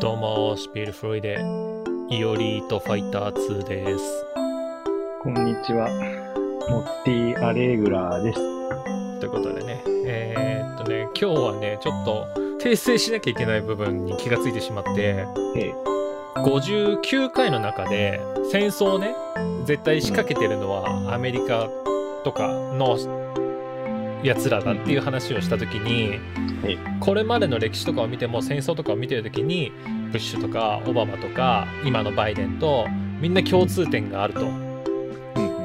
どうも、シピルフロイデ、イオリートファイター2です。こんにちは。モッティ・アレグラーです。ということでね、えーっとね、今日はね、ちょっと訂正しなきゃいけない部分に気がついてしまって、え59回の中で戦争をね、絶対仕掛けてるのはアメリカとかのやつらだっていう話をした時に、えこれまでの歴史とかを見ても戦争とかを見てる時にブッシュとかオバマとか今のバイデンとみんな共通点があるとうん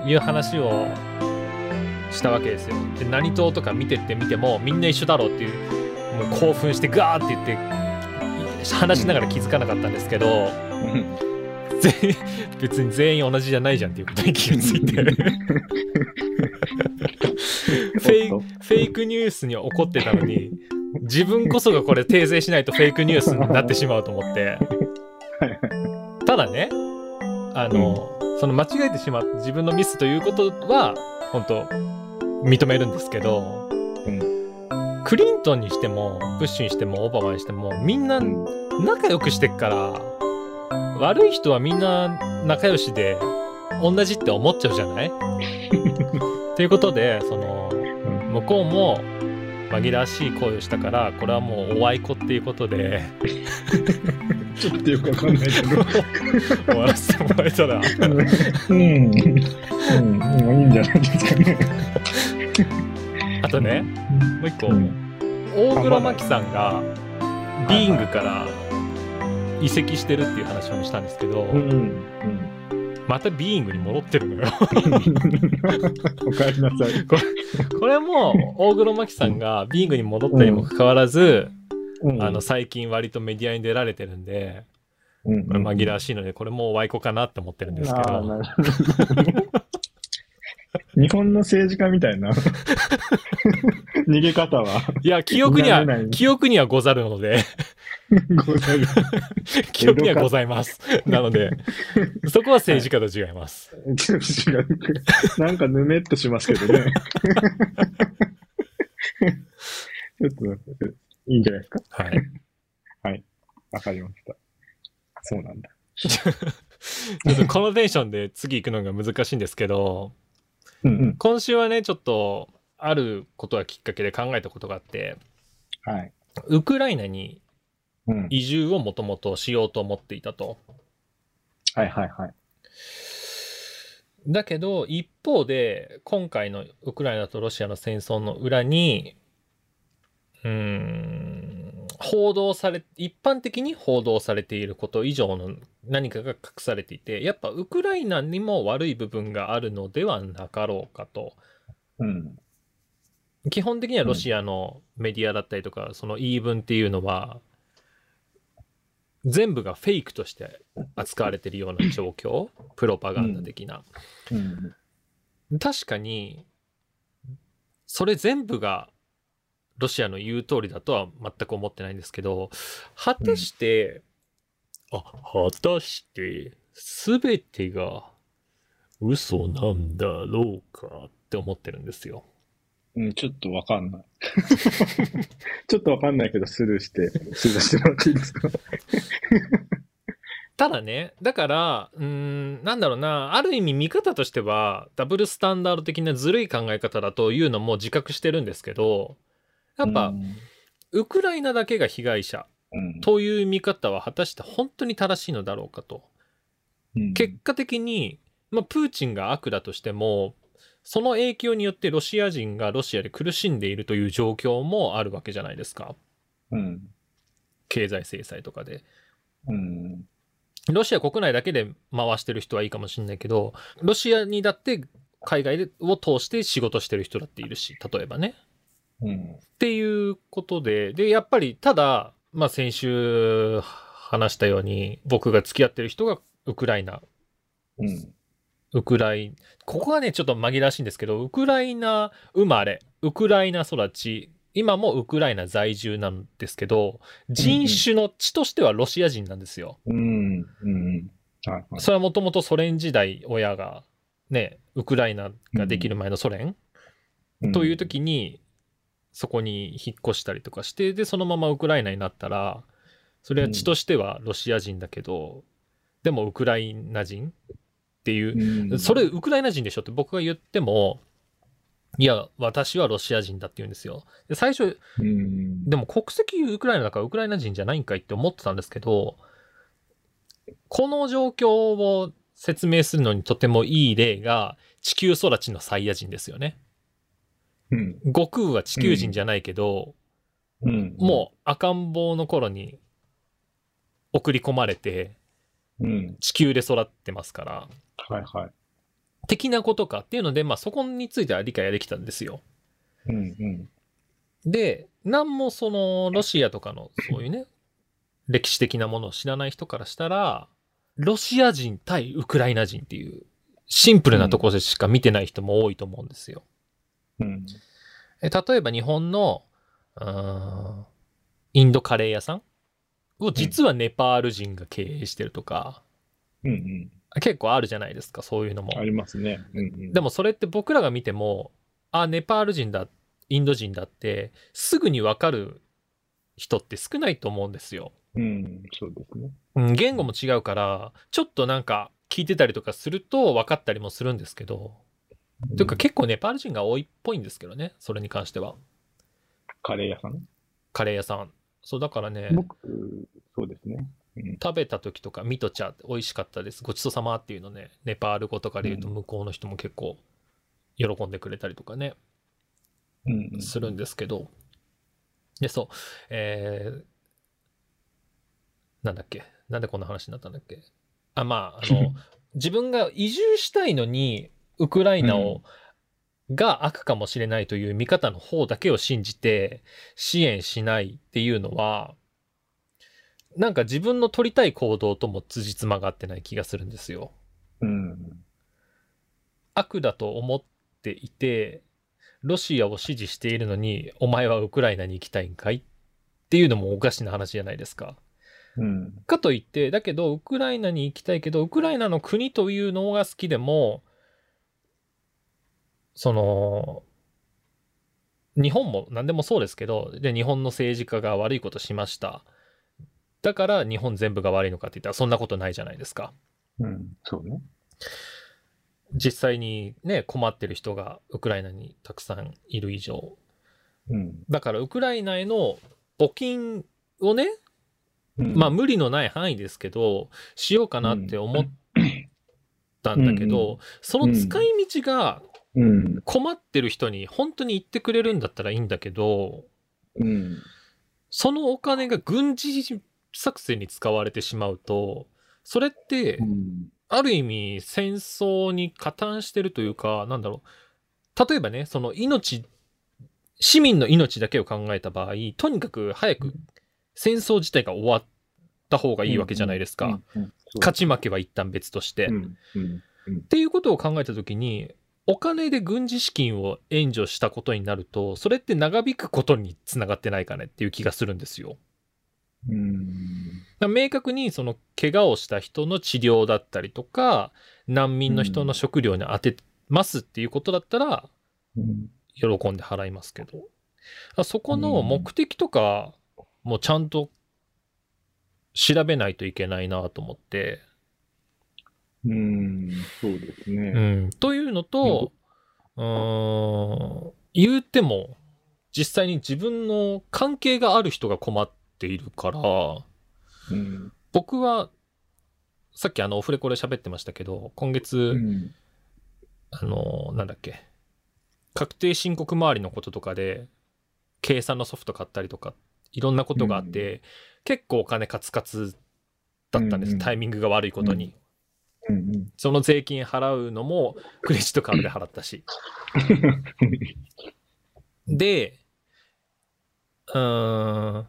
いう話をしたわけですよ。で何党とか見てって見てもみんな一緒だろうっていうもう興奮してガーって言って話しながら気づかなかったんですけどうん。全員別に全員同じじゃないじゃんっていうことに気がついて。フェイフェイクニュースに怒ってたのに自分こそがこれ訂正しないとフェイクニュースになってしまうと思って。ただねあの、その間違えてしまった自分のミスということは本当認めるんですけど、うん。クリントンにしてもブッシュにしてもオバマにしてもみんなうん。仲良くしてっから悪い人はみんな仲良しで同じって思っちゃうじゃない？ということでその向こうも紛らわしい声をしたからこれはもうおあいこっていうことでちょっとよくわかんないけど。終わらせてもらえたら。うん。うん。うん。いいん。じゃないですかね。あとねもう一個、うん。大黒摩季さん。がビーングから移籍してるっていう話をしたん。ですけど、うん。うん。またビーイングに戻ってるのよ。おかえりなさい。これも大黒摩季さんがビーイングに戻ったにもかかわらず、うん。あの、最近割とメディアに出られてるんで、うんこれ紛らわしいのでこれもワイコかなって思ってるんですけど。ど。日本の政治家みたいな。逃げ方は。いや記憶には記憶にはござるのでござる。記憶にはございますなのでそこは政治家と違います、違う。なんかぬめっとしますけどね。ちょっと、いいんじゃないですか？はい わかりました。そうなんだ。ちょっとこのテンションで次行くのが難しいんですけどうんうん。今週はねちょっとあることがきっかけで考えたことがあってはい。ウクライナにうん。移住をもともとしようと思っていたと。はいはいはい。だけど一方で今回のウクライナとロシアの戦争の裏にうーん報道され一般的に報道されていること以上の何かが隠されていてやっぱウクライナにも悪い部分があるのではなかろうかとうん。基本的にはロシアのメディアだったりとか、その言い分っていうのは全部がフェイクとして扱われてるような状況プロパガンダ的な、うん。確かにそれ全部がロシアの言う通りだとは全く思ってないんですけど果たして、あ果たして全てが嘘なんだろうかって思ってるんですよ。うん、ちょっとわかんない。ちょっとわかんないけど、スルーして、スルーしてもらっていいですか？ただねだからうーんなんだろうなある意味見方としてはダブルスタンダード的なずるい考え方だというのも自覚してるんですけどやっぱ、ウクライナだけが被害者うん、という見方は果たして本当に正しいのだろうかと。うん結果的に、まあ、プーチンが悪だとしてもその影響によってロシア人がロシアで苦しんでいるという状況もあるわけじゃないですかうん。経済制裁とかで。うん。ロシア国内だけで回してる人はいいかもしれないけどロシアにだって海外を通して仕事してる人だっているし例えばね。うん。っていうことででやっぱりただ、まあ、先週話したように僕が付き合ってる人がウクライナ。ウクライここがねちょっと紛らわしいんですけどウクライナ生まれウクライナ育ち今もウクライナ在住なんですけど人種の血としてはロシア人なんですよ。うん。うん。はいはい。それはもともとソ連時代親がねウクライナができる前のソ連、という時にそこに引っ越したりとかしてでそのままウクライナになったらそれは血としてはロシア人だけど、でもウクライナ人っていう、うんそれウクライナ人でしょって僕が言っても、いや、私はロシア人だって言うんですよ。で最初、うん。でも国籍ウクライナだからウクライナ人じゃないんかいって思ってたんですけど、この状況を説明するのにとてもいい例が地球育ちのサイヤ人ですよね。うん。悟空は地球人じゃないけど、うん。もう赤ん坊の頃に送り込まれてう。うん。地球で育ってますから、はいはい。的なことかっていうので、まあそこについては理解ができたんですよ。うんうん。で、なんもそのロシアとかのそういうね、歴史的なものを知らない人からしたら、ロシア人対ウクライナ人っていうシンプルなところでしか見てない人も多いと思うんですよ。うん。え例えば日本のインドカレー屋さんを実はネパール人が経営してるとか、うんうん。結構あるじゃないですか、そういうのもあ。りますね。うんうん。でもそれって僕らが見ても、あ、ネパール人だ、インド人だって、すぐにわかる人って少ないと思うんですよ。うん、そうですね。うん、言語も違うから、ちょっとなんか聞いてたりとかすると分かったりもするんですけど、というか結構ネパール人が多いっぽいんですけどね、それに関しては。カレー屋さん？カレー屋さん。そうだからね、僕、そうですね。うん。食べた時とか、ミトチャ美味しかったです。ごちそうさまっていうのね、ネパール語とかで言うとうん向こうの人も結構喜んでくれたりとかね。うんうん。するんですけど、で、そう、えー、なんだっけ、なんでこんな話になったんだっけ。あ、まあ、あの、自分が移住したいのに、ウクライナを、が悪かもしれないという見方の方だけを信じて支援しないっていうのは、なんか自分の取りたい行動とも辻褄が合ってない気がするんですよ。うん。悪だと思っていて、ロシアを支持しているのに、お前はウクライナに行きたいんかいっていうのもおかしな話じゃないですか。うん。かといって、だけど、ウクライナに行きたいけど、ウクライナの国というのが好きでも、その、日本も何でもそうですけど、で、日本の政治家が悪いことしました。だから日本全部が悪いのかって言ったらそんなことないじゃないですか。うん。そうね。実際にね、困ってる人がウクライナにたくさんいる以上。うん。だからウクライナへの募金をね、うんまあ無理のない範囲ですけど、しようかなって思ったんだけうんど、その使い道がうん。困ってる人に本当に言ってくれるんだったらいいんだけど、うん。そのお金が軍事作戦に使われてしまうと、それってうん。ある意味戦争に加担してるというか、なんだろう。例えばね、その命、市民の命だけを考えた場合、とにかく早く戦争自体が終わった方がいいわけじゃないですか。勝ち負けは一旦別として。っ。ていうことを考えたときに、お金で軍事資金を援助したことになると、それって長引くことにつながってないかね？っていう気がするんですよ。うん。明確にその怪我をした人の治療だったりとか、難民の人の食料に当てますっていうことだったら、うん。喜んで払いますけど、そこの目的とかもちゃんと調べないといけないなと思って、うん。そうですうね。ん、というのと、うーん、言うても、実際に自分の関係がある人が困っているから、うん。僕は、さっきあの、オフレコで喋ってましたけど、今月、うん。あの、なんだっけ、確定申告周りのこととかで、計算のソフト買ったりとか、いろんなことがあって、結構お金カツカツだったんです、うんうんタイミングが悪いことに。うん。その税金払うのも、クレジットカードで払ったし。で、うーん、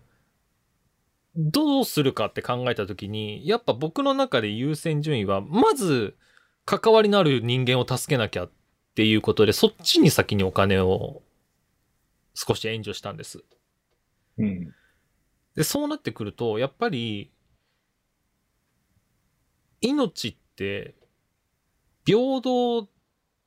どうするかって考えたときに、やっぱ僕の中で優先順位は、まず、関わりのある人間を助けなきゃっていうことで、そっちに先にお金を少し援助したんです。うん。で、そうなってくると、やっぱり、命って平等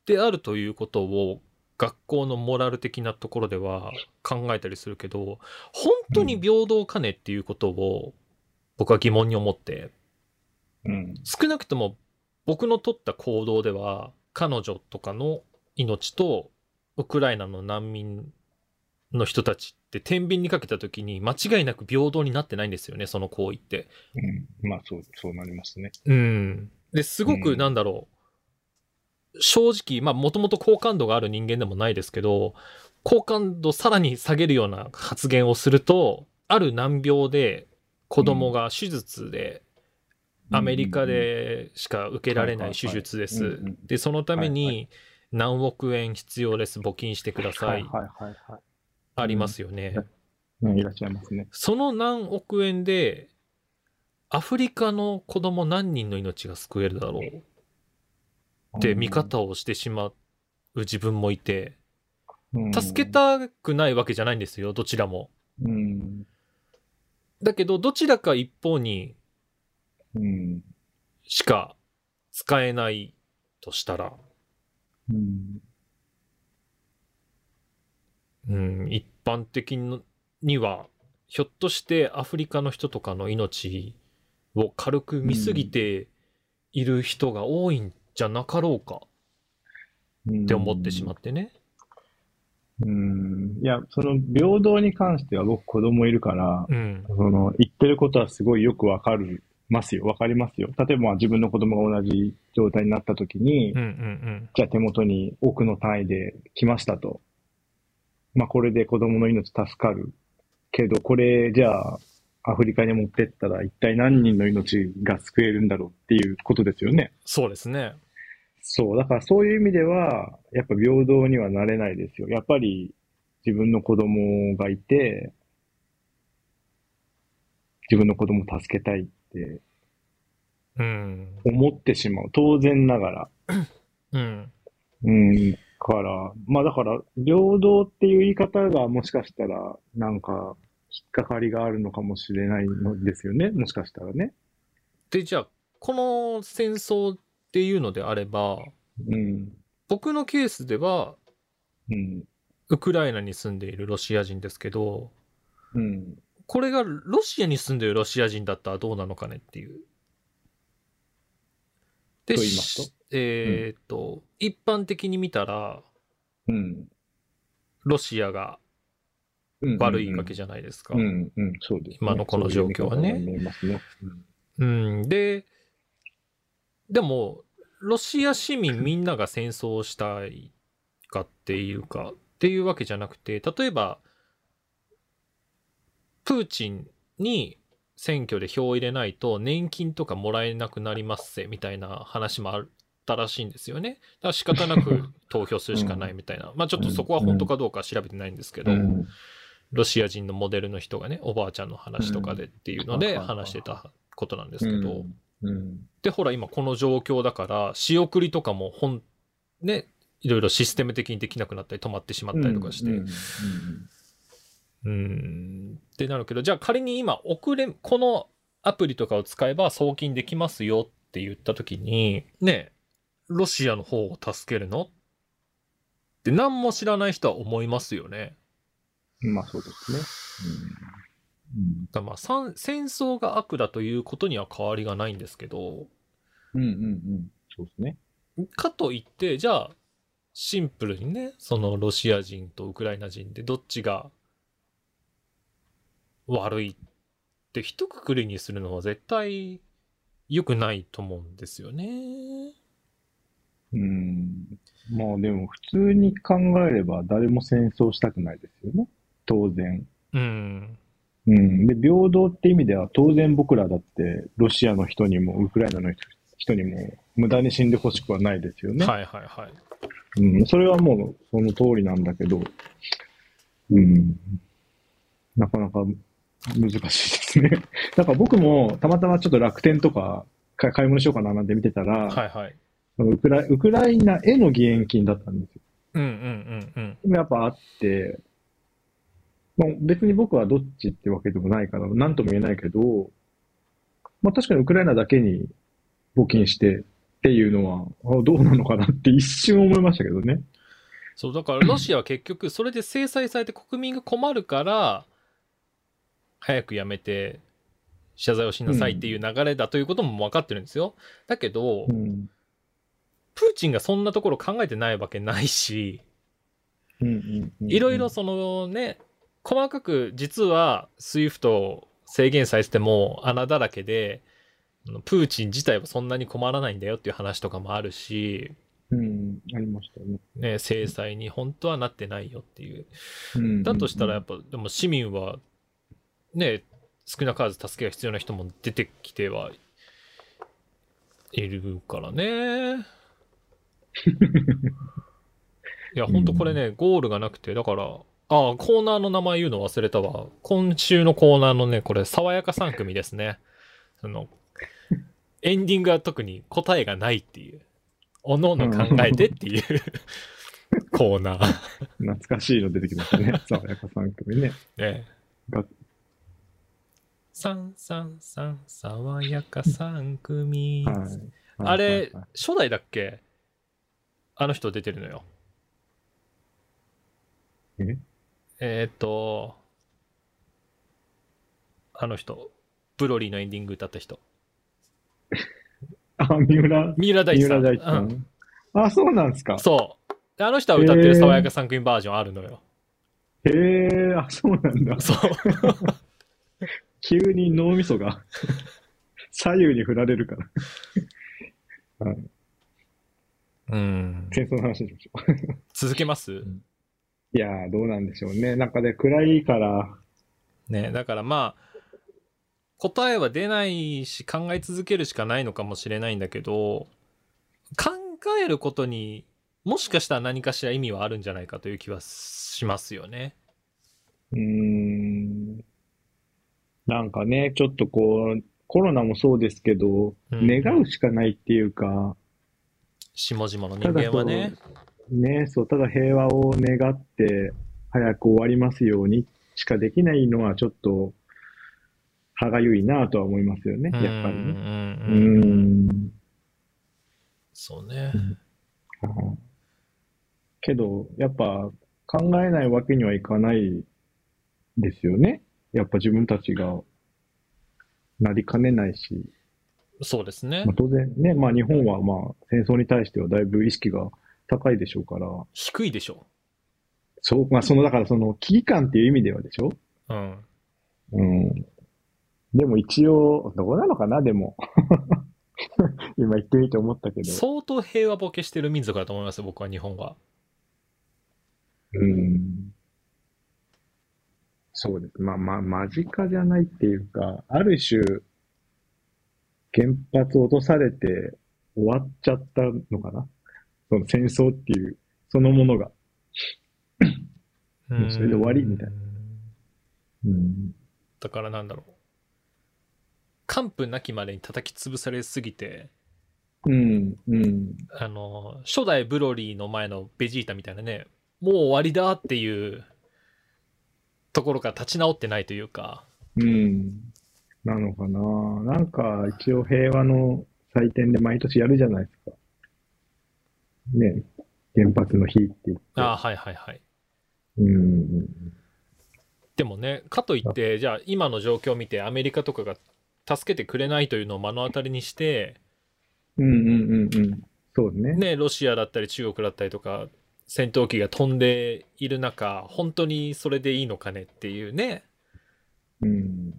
であるということを学校のモラル的なところでは考えたりするけど、本当に平等かねっていうことを僕は疑問に思って、うん。少なくとも僕の取った行動では、彼女とかの命と、ウクライナの難民の人たちって天秤にかけた時に間違いなく平等になってないんですよね、その行為って。うん。まあ、そう、そうなりますね。うん。で、すごく、うん。なんだろう、正直、まあ、もともと好感度がある人間でもないですけど、好感度さらに下げるような発言をすると、ある難病で子供が手術で、アメリカでしか受けられない手術です。で、そのためはいに何億円必要です、募金してください。ありますよね。うん、いらっしゃいますね。その何億円で、アフリカの子供何人の命が救えるだろうって見方をしてしまう自分もいて、うん助け、たくないわけじゃないんですよ、どちらも。うん。だけど、どちらか一方にうん。しか使えないとしたら、うん。うん、一般的には、ひょっとしてアフリカの人とかの命を軽く見すぎている人が多いんじゃなかろうかって思ってしまってね。うん。いや、その平等に関しては僕子供いるから、うん。その言ってることはすごいよくわかるますよ。わかりますよ。例えばまあ自分の子供が同じ状態になった時に、うんうんじゃあ手元に億の単位で来ましたと。まあこれで子供の命助かる。けどこれじゃあアフリカに持ってったら一体何人の命が救えるんだろうっていうことですよね。そうですね。そう。だからそういう意味では、やっぱ平等にはなれないですよ。やっぱり自分の子供がいて、自分の子供を助けたいってうん。思ってしまう。当然ながら。うん。うん。から、まあだから、平等っていう言い方がもしかしたら、なんか、引っかかりがあるのかもしれないのですよね。もしかしたらね。で、じゃあ、この戦争っていうのであれば、うん。僕のケースでは、うん。ウクライナに住んでいるロシア人ですけど、うん。これがロシアに住んでいるロシア人だったらどうなのかねっていう。で、とえーっと、一般的に見たら、うん。ロシアがうん。悪いわけじゃないですか。うん、うん、そうです、ね。今のこの状況はねそうんうん、で、でも、ロシア市民みんなが戦争をしたいかっていうか、っていうわけじゃなくて、例えば、プーチンに選挙で票を入れないと年金とかもらえなくなりますせ、みたいな話もあったらしいんですよね。だから仕方なく投票するしかないみたいな。まあちょっとそこは本当かどうかは調べてないんですけど、うんロシア人のモデルの人がね、おばあちゃんの話とかでっていうのでうん。話してたことなんですけど、うん。で、ほら、今この状況だから、仕送りとかも本、ね、いろいろシステム的にできなくなったり止まってしまったりとかして、ううん。ってなるけど、じゃあ仮に今、送れ、このアプリとかを使えば送金できますよって言った時に、ね、ロシアの方を助けるの？って何も知らない人は思いますよね。んまあそうですね。うん。だまあ、戦争が悪だということには変わりがないんですけど、うんうんうん。そうですね。かといって、じゃあ、シンプルにね、そのロシア人とウクライナ人でどっちが悪いって一括りにするのは絶対良くないと思うんですよね。うん。まあでも普通に考えれば誰も戦争したくないですよね。当然。うん。うん。で、平等って意味では当然僕らだってロシアの人にもウクライナの人にも無駄に死んでほしくはないですよね。はいはいはい。うん。それはもうその通りなんだけど、うん。なかなか難しいですね。だから僕もたまたまちょっと楽天とかか買い物しようかななんて見てたら、はいはい。ウクライウクライナへの義援金だったんですよ。うんうんうんうん。やっぱあって、まあ、別に僕はどっちってわけでもないから、なんとも言えないけど、まあ確かにウクライナだけに募金してっていうのは、あどうなのかなって一瞬思いましたけどね。そう、だからロシアは結局それで制裁されて国民が困るから、早くやめて、謝罪をしなさいっていう流れだということも分かってるんですよ。だけど、うん。プーチンがそんなところ考えてないわけないし、うんうんうん。いろいろそのね、細かく実は SWIFT を制限されてても穴だらけで、プーチン自体はそんなに困らないんだよっていう話とかもあるし、うん、ありましたね。ね、制裁に本当はなってないよっていう。うんだとしたらやっぱ、でも市民は、ね、少なからず助けが必要な人も出てきてはいるからね。いや、ほんとこれね、ゴールがなくて、だから、ああ、コーナーの名前言うの忘れたわ。今週のコーナーのね、これ、爽やか3組ですね。その、エンディングは特に答えがないっていう。おのおの考えてっていうコーナー。懐かしいの出てきましたね。爽やか3組ね。ねが三三三爽やか三組、はい。あれ、はいはい初代だっけ？あの人出てるのよ。え？えーっと、あの人、ブロリーのエンディング歌った人。あ、三浦、三浦大知さん。大知さうんん。あ、そうなんですか。そう。であの人は歌ってる爽やか三組バージョンあるのよ。へえ、あ、そうなんだ。そう。急に脳みそが 左右に振られるから。はい。うん。戦争の話にしましょう。続けます？いやー、どうなんでしょうね。なんかね、暗いから、ねだからまあ、答えは出ないし考え続けるしかないのかもしれないんだけど、考えることにもしかしたら何かしら意味はあるんじゃないかという気はしますよね。うーん。なんかね、ちょっとこう、コロナもそうですけど、うん願うしかないっていうか、下々の人間はね。ね、そう、ただ平和を願って、早く終わりますようにしかできないのは、ちょっと、歯がゆいなとは思いますよね、やっぱりね。うん。そうね。はいけど、やっぱ考えないわけにはいかないですよね。やっぱ自分たちがなりかねないし、そうですねまあ、。当然ね、まあ日本はまあ戦争に対してはだいぶ意識が高いでしょうから、低いでしょ。そう、まあその、だからその危機感っていう意味ではでしょ？うん。うん。でも一応、どうなのかな、でも。今言ってみて思ったけど。相当平和ボケしてる民族だと思いますよ、僕は日本は。うん。そうです。まあ、まあ、間近じゃないっていうか、ある種、原発落とされて終わっちゃったのかな？その戦争っていう、そのものが。もうそれで終わりみたいなうん。だからなんだろう。完膚なきまでに叩き潰されすぎて、うん、うん。あの、初代ブロリーの前のベジータみたいなね、もう終わりだっていうところから立ち直ってないというか、うん。なのかななんか、一応平和の祭典で毎年やるじゃないですか。ね。原発の日って言って。ああ、はいはいはい。うん。でもね、かといって、じゃあ今の状況を見てアメリカとかが助けてくれないというのを目の当たりにして、うんうんうんうん。そうね。ね、ロシアだったり中国だったりとか、戦闘機が飛んでいる中、本当にそれでいいのかねっていうね、うん。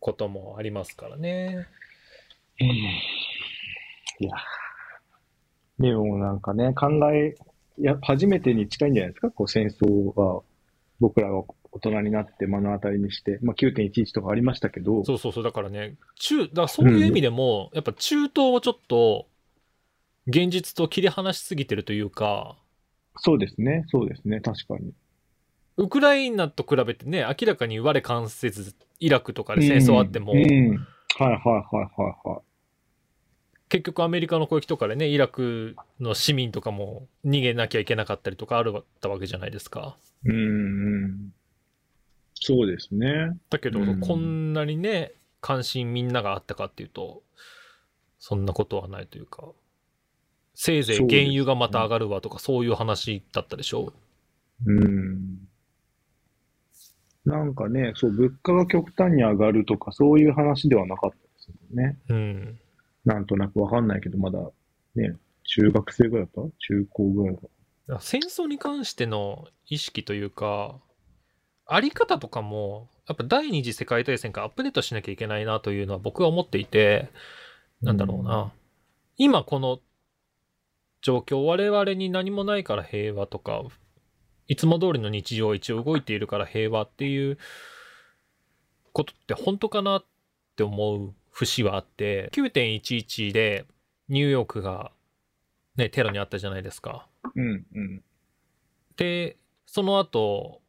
こともありますからね。いやーでもなんかね、考え、いや、初めてに近いんじゃないですか、こう戦争が、僕らが大人になって目の当たりにして、まあ9.11とかありましたけど、そうそうそう、だからね、中、だからそういう意味でも、やっぱ中東をちょっと、現実と切り離しすぎてるというか、そうですね、そうですね、確かに。ウクライナと比べてね、明らかに我関せず、イラクとかで戦争あっても、うん、うん。はいはいはいはいはい。結局アメリカの攻撃とかでね、イラクの市民とかも逃げなきゃいけなかったりとかあるったわけじゃないですか。うんうん。そうですね。だけど、うんこんなにね、関心みんながあったかっていうと、そんなことはないというか、せいぜい原油がまた上がるわとか、そういう話だったでしょうん。なんかね、そう、物価が極端に上がるとか、そういう話ではなかったですよね。うん。なんとなくわかんないけど、まだ、ね、中学生ぐらいだった？中高ぐらいか。戦争に関しての意識というか、あり方とかも、やっぱ第二次世界大戦からアップデートしなきゃいけないなというのは僕は思っていて、なんだろうな。今この状況、我々に何もないから平和とか、いつも通りの日常一応動いているから平和っていうことって本当かなって思う節はあって、9.11でニューヨークがね、テロにあったじゃないですか。うん、うん。で、その後、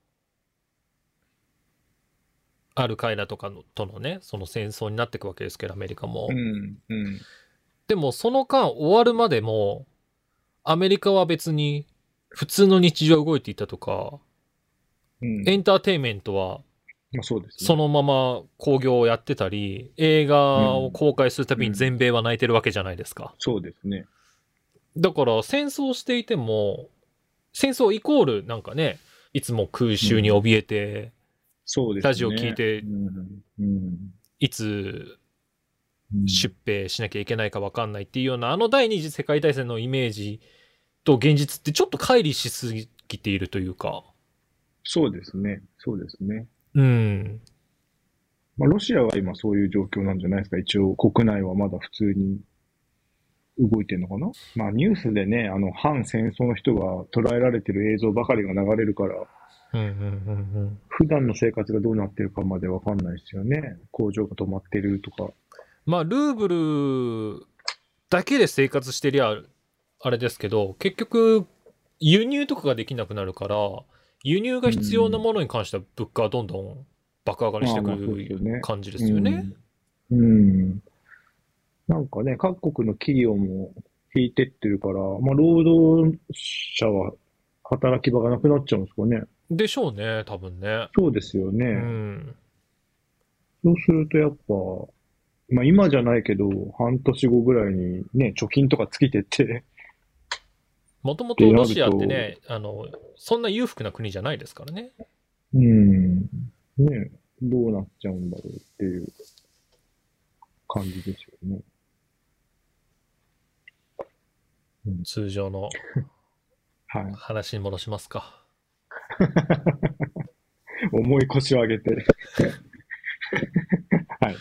アルカイダとかのとのね、その戦争になっていくわけですけど、アメリカも。うん、うん。でも、その間終わるまでも、アメリカは別に普通の日常動いていたとか、うん。エンターテインメントはまあそうですね。そのまま興行をやってたり、映画を公開するたびに全米は泣いてるわけじゃないですか。そうですね。だから戦争していても、戦争イコールなんかね、いつも空襲に怯えて、そうですね。ラジオ聞いてうん、うん。いつうん出兵しなきゃいけないか分かんないっていうような、あの第二次世界大戦のイメージと現実ってちょっと乖離しすぎているというか、そうですね。そうですね。うん。まあ、ロシアは今そういう状況なんじゃないですか？一応、国内はまだ普通に動いてるのかな？まあ、ニュースでね、あの、反戦争の人が捉えられてる映像ばかりが流れるから、うんうんうんうん。普段の生活がどうなってるかまでわかんないですよね。工場が止まってるとか。まあ、ルーブルだけで生活してりゃ、あれですけど、結局、輸入とかができなくなるから、輸入が必要なものに関しては物価はどんどん爆上がりしてくる感じですよね。うん。うん。なんかね、各国の企業も引いてってるから、まあ、労働者は働き場がなくなっちゃうんですかね。でしょうね、多分ね。そうですよね。うん。そうするとやっぱ、まあ今じゃないけど、半年後ぐらいにね、貯金とか尽きてって、もともとロシアってね、あの、そんな裕福な国じゃないですからね。うん、ね、どうなっちゃうんだろうっていう感じですよね。通常のはい。話に戻しますか。重い腰を上げて。はい。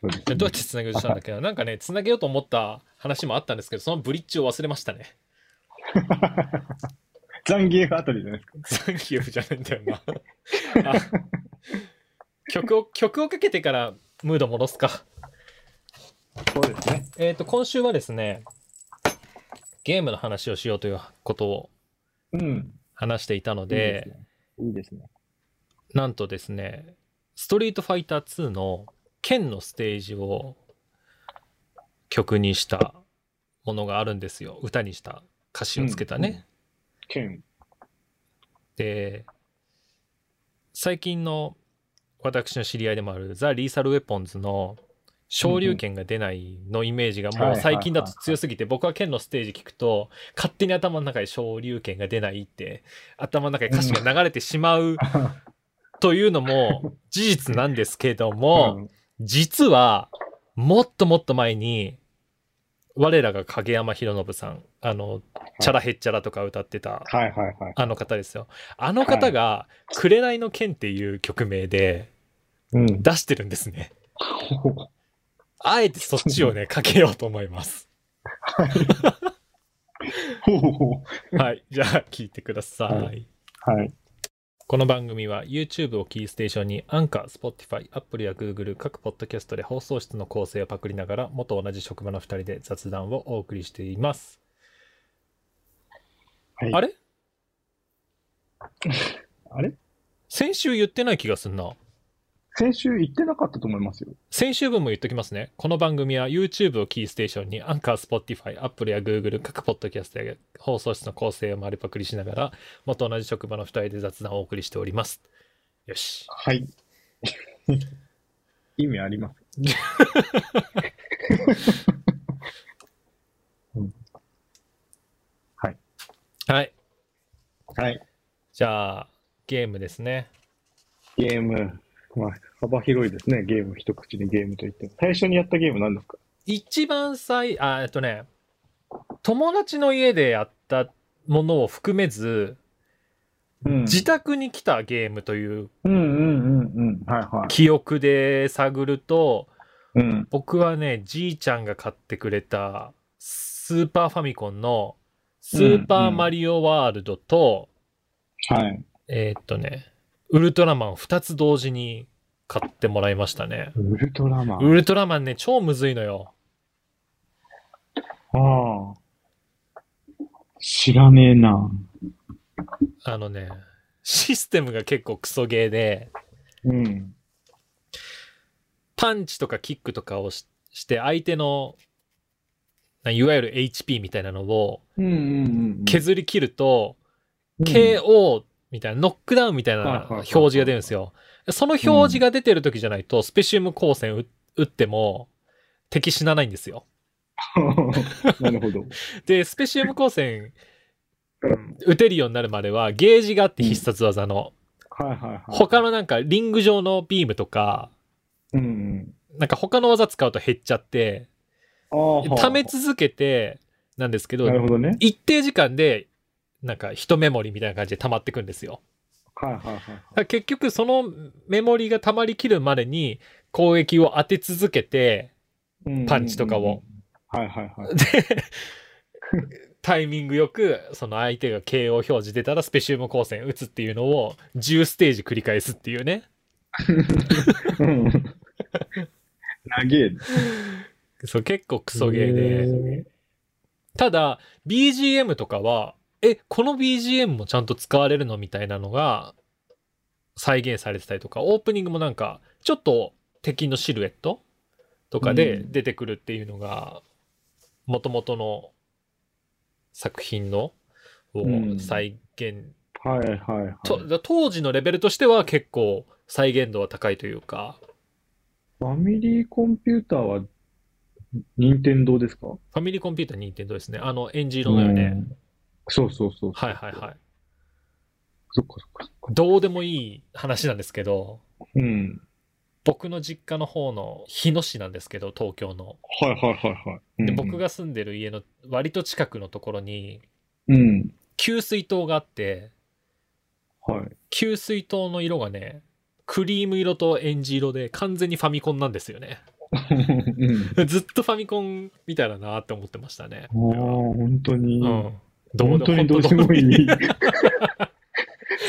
そうですねでどうやってつなげようとしたんだっけな。なんかね、つなげようと思った話もあったんですけど、そのブリッジを忘れましたね。ザンギエフあたりじゃないですか。ザンギエフじゃないんだよな。あ曲を、曲をかけてからムード戻すか。そうですね。えっ、と、今週はですね、ゲームの話をしようということをうん。話していたので、いいですね。なんとですね、ストリートファイター2の剣のステージを曲にしたものがあるんですよ。歌にした歌詞をつけたね。剣。で、最近の私の知り合いでもあるザ・リーサル・ウェポンズの昇竜拳が出ないのイメージがもう最近だと強すぎて僕は剣のステージ聞くと勝手に頭の中で昇竜拳が出ないって頭の中で歌詞が流れてしまう というのも事実なんですけども、実はもっともっと前に我らが影山博信さんあのチャラヘッチャラとか歌ってたはいはいはい。あの方ですよ。あの方が、紅の剣っていう曲名でうん。出してるんですね。あえてそっちをね、かけようと思います。はい。じゃあ、聞いてください。ははい。この番組は YouTube をキーステーションにアンカー、Spotify、Apple や Google 各ポッドキャストで放送室の構成をパクりながら元同じ職場の2人で雑談をお送りしています。はいあれ？あれ？先週言ってない気がすんな。先週言ってなかったと思いますよ。先週分も言っときますね。この番組は YouTube をキーステーションにアンカー、Spotify、Apple や Google 各ポッドキャストや放送室の構成を丸パクリしながら元同じ職場の2人で雑談をお送りしております。よし。はい。意味あります。う んはい。はい。はい。じゃあ、ゲームですね。ゲーム。まあ、幅広いですね。ゲーム一口にゲームといっても。最初にやったゲーム何ですか？一番最、あ、えっとね、友達の家でやったものを含めず、うん自宅に来たゲームという。記憶で探ると、うん。僕はね、じいちゃんが買ってくれたスーパーファミコンのスーパーマリオワールドと、はい。えーっとね、ウルトラマン2つ同時に買ってもらいましたね。ウルトラマン。ウルトラマンね、超むずいのよ。ああ。知らねえな。あのね、システムが結構クソゲーで、うん。パンチとかキックとかをしして相手の、ないわゆる HP みたいなのをうんうんうん。削り切ると、うん KO みたいな、ノックダウンみたいな表示が出るんですよ。その表示が出てる時じゃないと、スペシウム光線打打っても敵死なないんですよ。なるほど。で、スペシウム光線うん打てるようになるまではゲージがあって必殺技の。はいはいはい。他のなんかリング上のビームとか、うんうん。なんか他の技使うと減っちゃって、ああ。貯め続けてなんですけどね。一定時間でなんか一メモリみたいな感じで溜まってくんですよ。はいはいはい結局そのメモリが溜まりきるまでに攻撃を当て続けて、はい。パンチとかを。はいはいはい。で、タイミングよくその相手が KO 表示出たらスペシウム光線打つっていうのを10ステージ繰り返すっていうね。うん。長え。そう結構クソゲーで。ただ BGM とかはえこの BGM もちゃんと使われるの？みたいなのが再現されてたりとかオープニングもなんかちょっと敵のシルエットとかでうん。出てくるっていうのがもともとの作品のをうん。再現、はいはいはい。とだ当時のレベルとしては結構再現度は高いというか。ファミリーコンピューターは、任天堂ですか？ファミリーコンピューター任天堂ですね。あのエンジ色のよね、うんそうそうそう。はいはいはいそっかそっかそっか。どうでもいい話なんですけどうん。僕の実家の方の日野市なんですけど東京のはいはいはいはい。でうん僕が住んでる家の割と近くのところにうん。給水塔があってはい。給水塔の色がねクリーム色とエンジ色で完全にファミコンなんですよねうん。ずっとファミコンみたいだなって思ってましたねああ、本当に。うん本当にどうでもいい。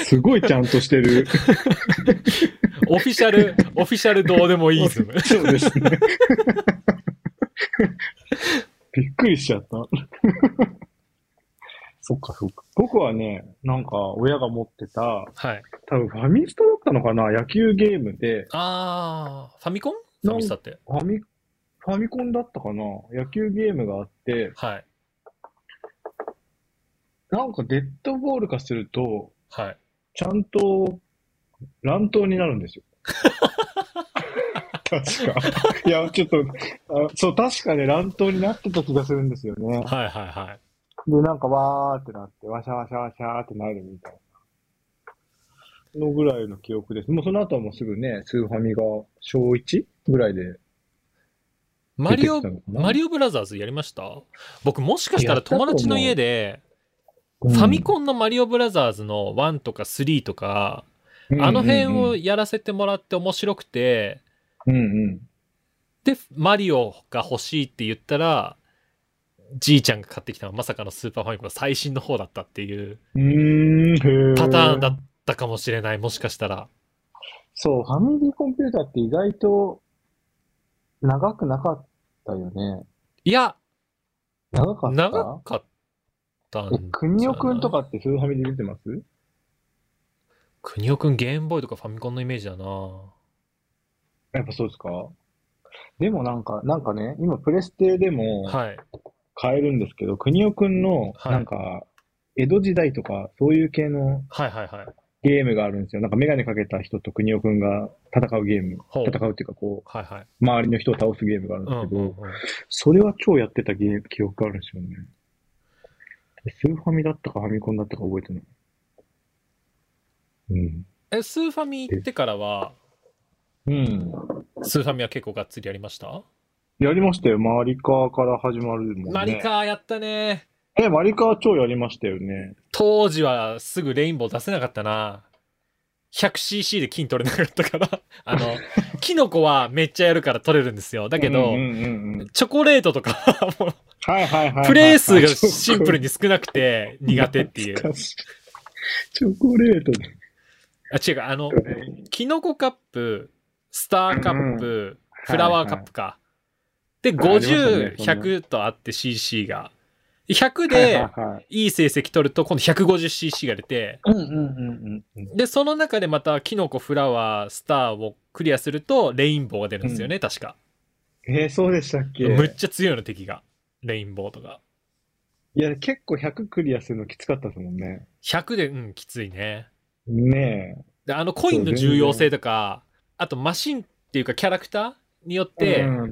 すごいちゃんとしてる。オフィシャルオフィシャルどうでもいいズムそうですね。びっくりしちゃった。そっかそっか。僕はね、なんか親が持ってた、はい多分ファミスタだったのかな？野球ゲームで、あーファミコン？ファミスタって？ファミ、ファミコンだったかな？野球ゲームがあって、はいなんかデッドボール化すると、はいちゃんと乱闘になるんですよ。確か。いや、ちょっと、あそう、確かね、乱闘になってた気がするんですよね。はいはいはいで、なんかわーってなって、わしゃわしゃわしゃーってなるみたいな。のぐらいの記憶です。もうその後はもうすぐね、スーファミが小 1? ぐらいで。マリオ出てきたのかなマリオブラザーズやりました？僕もしかしたら友達の家でファミコンのマリオブラザーズの1とか3とか、ンあの辺をやらせてもらって面白くて、うんうん。で、マリオが欲しいって言ったら、じいちゃんが買ってきたの。はまさかのスーパーファミコンの最新の方だったっていうパターンだったかもしれない、もしかしたら。そう、ファミリーコンピューターって意外と長くなかったよね。いや、長かった？長かったんじゃえない、国尾くんとかってスーファミで出てます？国尾くんゲームボーイとかファミコンのイメージだなやっぱそうですか？でもなんか、なんかね、今プレステでもはい。買えるんですけど、国尾くんの、はいなんか、江戸時代とか、そういう系のはいはいはい。ゲームがあるんですよ。なんかメガネかけた人と国尾くんが戦うゲーム。ほう戦うっていうかこはいはい。う、周りの人を倒すゲームがあるんうんですけど、うんうん。それは超やってたゲーム、記憶があるんですよね。スーファミだったかファミコンだったか覚えてない。うん。え、スーファミ行ってからは、うん。スーファミは結構がっつりやりました？やりましたよ。マリカーから始まるもんね。マリカーやったね。え、マリカー超やりましたよね。当時はすぐレインボー出せなかったな。100cc で金取れなかったから。あの、キノコはめっちゃやるから取れるんですよ。だけど、うんうんうんうんチョコレートとかはもうはいはいはいはい。プレイ数がシンプルに少なくて苦手っていう。チョコレートで。あ、違う、あの、キノコカップ、スターカップ、フラワーカップか。で、ありましたね50、そんな100とあって CC が。100はいではいはいいい成績取ると今度 150cc が出て、うんうんうんうんうん。で、その中でまたキノコ、フラワー、スターをクリアするとレインボーが出るんですよね、確か。えー、そうでしたっけ？むっちゃ強いの敵が。レインボーとか。いや、結構100クリアするのきつかったですもんね。100で、うん、きついね。ねで、あのコインの重要性とか、あとマシンっていうかキャラクターによっえ。て、うんう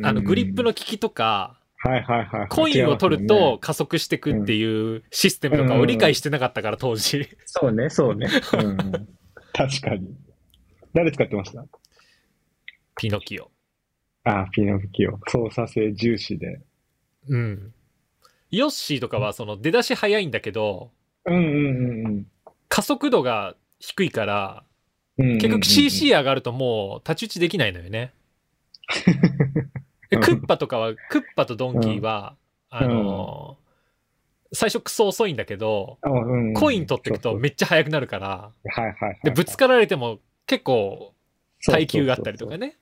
んあのグリップの効きとか、はいはいはい。コインを取ると加速していくっていうシステムとかを理解してなかったから当時。そうね、そうね。うん、確かに。誰使ってました？ピノキオ。あ、ピノキオ。操作性重視で。うん。ヨッシーとかはその出だし早いんだけど、うんうんうん加速度が低いから、うん。結局 CC 上がるともう太刀打ちできないのよね。で クッパとかは、クッパとドンキーは、あのー最初クソ遅いんだけど、あうんうんコイン取っていくとめっちゃ速くなるから、はいはいはい。で、ぶつかられても結構耐久があったりとかね。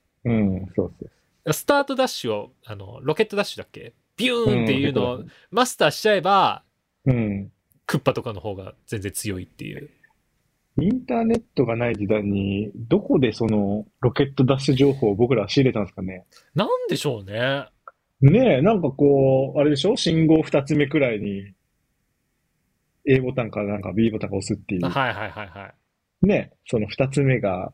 スタートダッシュを、あの、ロケットダッシュだっけ？ビューンっていうのをうんマスターしちゃえば、うん。クッパとかの方が全然強いっていう。インターネットがない時代に、どこでそのロケットダッシュ情報を僕らは仕入れたんですかね。なんでしょうね。ねえ、なんかこう、あれでしょ？信号二つ目くらいに、A ボタンからなんか B ボタンが押すっていう。はいはいはいはい。ねえ、その二つ目が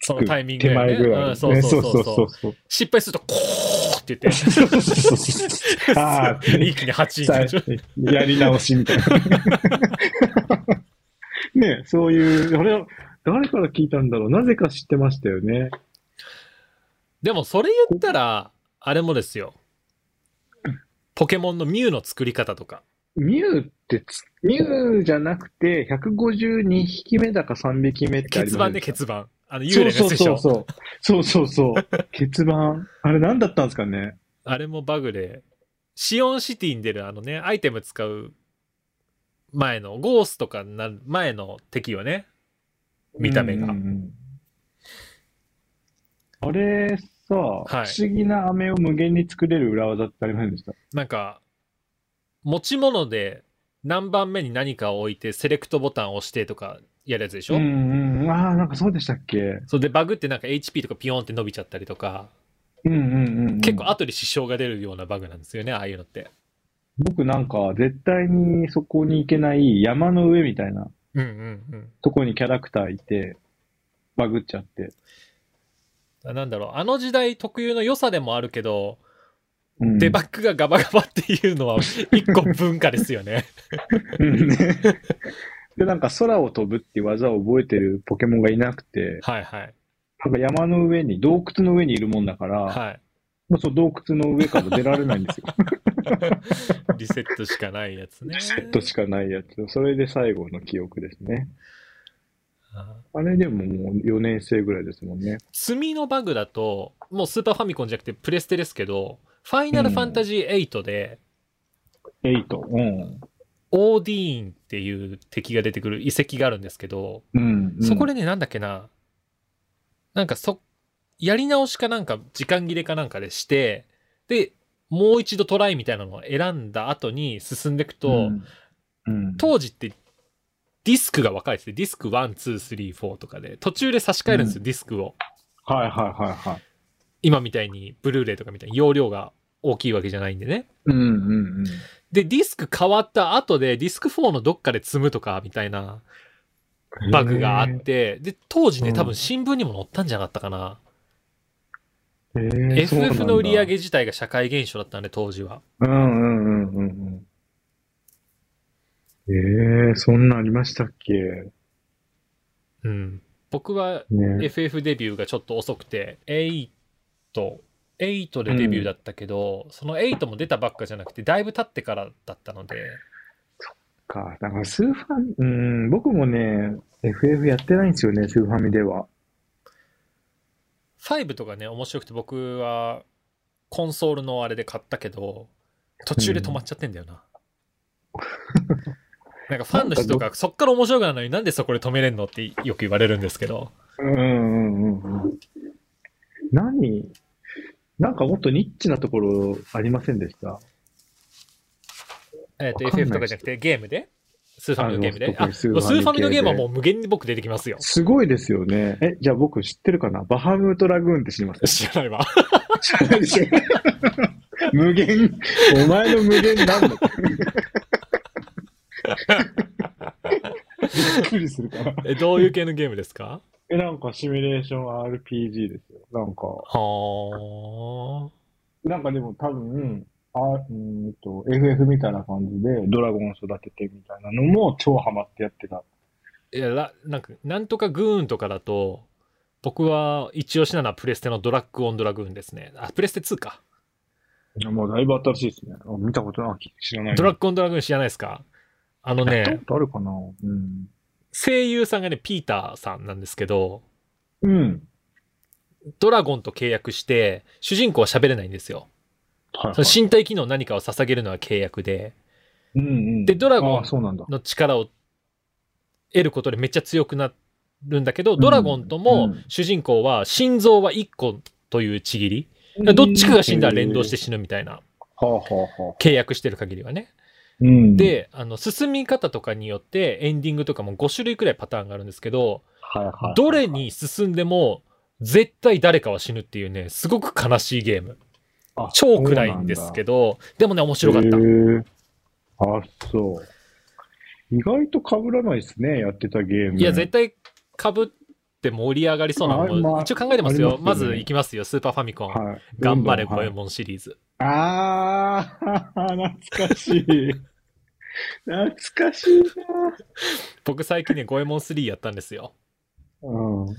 そのタイミングね。前ぐらい。うん、そうそうそうねそう。失敗すると、コーって言って。ああ、一気に8さ位。やり直しみたいな。ねえ、そういう、あれ、誰から聞いたんだろう。なぜか知ってましたよね。でもそれ言ったら、あれもですよ。ポケモンのミュウの作り方とか。ミュウってつ、ミュウじゃなくて、152匹目だか3匹目ってあり欠番でませんでした欠番。あの、幽そうそう霊のやつでしょ？そうそう。そうそうそう。欠番。あれ何だったんですかね？あれもバグで、シオンシティに出るあのね、アイテム使う前の、ゴースとかになる前の敵よね？見た目がうんうんうんあれさ、はい不思議な飴を無限に作れる裏技ってありませんでした？なんか、持ち物で何番目に何かを置いて、セレクトボタンを押してとかやるやつでしょ、うんうん。ああ、なんかそうでしたっけ？それでバグってなんか HP とかピヨンって伸びちゃったりとか、うんうんうんうん。結構後で支障が出るようなバグなんですよね、ああいうのって。僕なんか絶対にそこに行けない山の上みたいな。とこにキャラクターいて、バグっちゃって。なんだろう、あの時代特有の良さでもあるけど、うんデバッグがガバガバっていうのは一個文化ですよね。で、なんか空を飛ぶっていう技を覚えてるポケモンがいなくて、はいはい。なんか山の上に、洞窟の上にいるもんだから、はい。もうその洞窟の上から出られないんですよ。リセットしかないやつね。セットしかないやつ。それで最後の記憶ですね。ああれでももう4年生ぐらいですもんね。積みのバグだと、もうスーパーファミコンじゃなくてプレステですけど、ファイナルファンタジー8で、8。うん。オーディーンっていう敵が出てくる遺跡があるんですけど、うん。そこでね、なんだっけな、なんかそ、やり直しかなんか、時間切れかなんかでして、で、もう一度トライみたいなのを選んだ後に進んでいくと、うん、うん。当時ってディスクが分かれてて、ディスク1、2、3、4とかで、途中で差し替えるんですよ、うディスクを。はいはいはいはい。今みたいに、ブルーレイとかみたいに容量が大きいわけじゃないんでね。うんうんうん。で、ディスク変わった後で、ディスク4のどっかで積むとか、みたいなバグがあって、で、当時ね、うん多分新聞にも載ったんじゃなかったかな。へー。へーそうなん FF だの売り上げ自体が社会現象だったんで、当時は。うんうんうんうんうん。ええそんなんありましたっけ？うん。僕はね。FF デビューがちょっと遅くて、8、8でデビューだったけど、その8も出たばっかじゃなくて、だいぶ経ってからだったので、か。だからスーファミ、うん、僕もね、FF やってないんですよね、スーファミでは。5とかね、面白くて僕はコンソールのあれで買ったけど、途中で止まっちゃってんだよな。なんかファンの人がそっから面白くなるのになんでそこで止めれんのってよく言われるんですけど。うんうんうんうん。何？なんかもっとニッチなところありませんでした？えっ、と、わかんない FF とかじゃなくてゲームで？スーファミのゲームで？スーファミのゲームはもう。う無限に僕出てきますよ。すごいですよね。え、じゃあ僕知ってるかな？バハムートラグーンって知ります？知らないわ。知らないでしょ無限、お前の無限なんだ びっくりするから。え、どういう系のゲームですか？え、なんかシミュレーション RPG ですよ。なんか、はなんかでも多分、あ、うーんと、FF みたいな感じでドラゴン育ててみたいなのも超ハマってやってた。あ。いや、らなんか、なんとかグーンとかだと、僕は一押しなのはプレステのドラッグオンドラグーンですね。あ、プレステ2か。いやもうだいぶ新しいですね。あ見たことない、知らない。ドラッグオンドラグーン知らないですか？あのね、あるかな？うん。声優さんがね、ピーターさんなんですけど、うん。ドラゴンと契約して、主人公は喋れないんですよ。はい、その身体機能何かを捧げるのは契約で、うんうん。でドラゴン。の力を得ることでめっちゃ強くなるんだけど、ドラゴンともうん主人公は心臓は1個というちぎり、どっちかが死んだら連動して死ぬみたいな。契約してる限りはね。うん。、で、あの、進み方とかによってエンディングとかも5種類くらいパターンがあるんですけど、はいはいはい、どれに進んでも絶対誰かは死ぬっていうね、すごく悲しいゲーム。あ超暗いんですけど、でもね、面白かったへ。ーあ、そう。意外と被らないですね、やってたゲーム。いや、絶対被って盛り上がりそうなのも、あまあ一応考えてますよ。ねますず行きますよ、スーパーファミコン。はい。頑張れ、どんどんはいゴエモンシリーズ。あー、懐かしい。懐かしい僕最近ね、ゴエモン3やったんですよ。な。うん。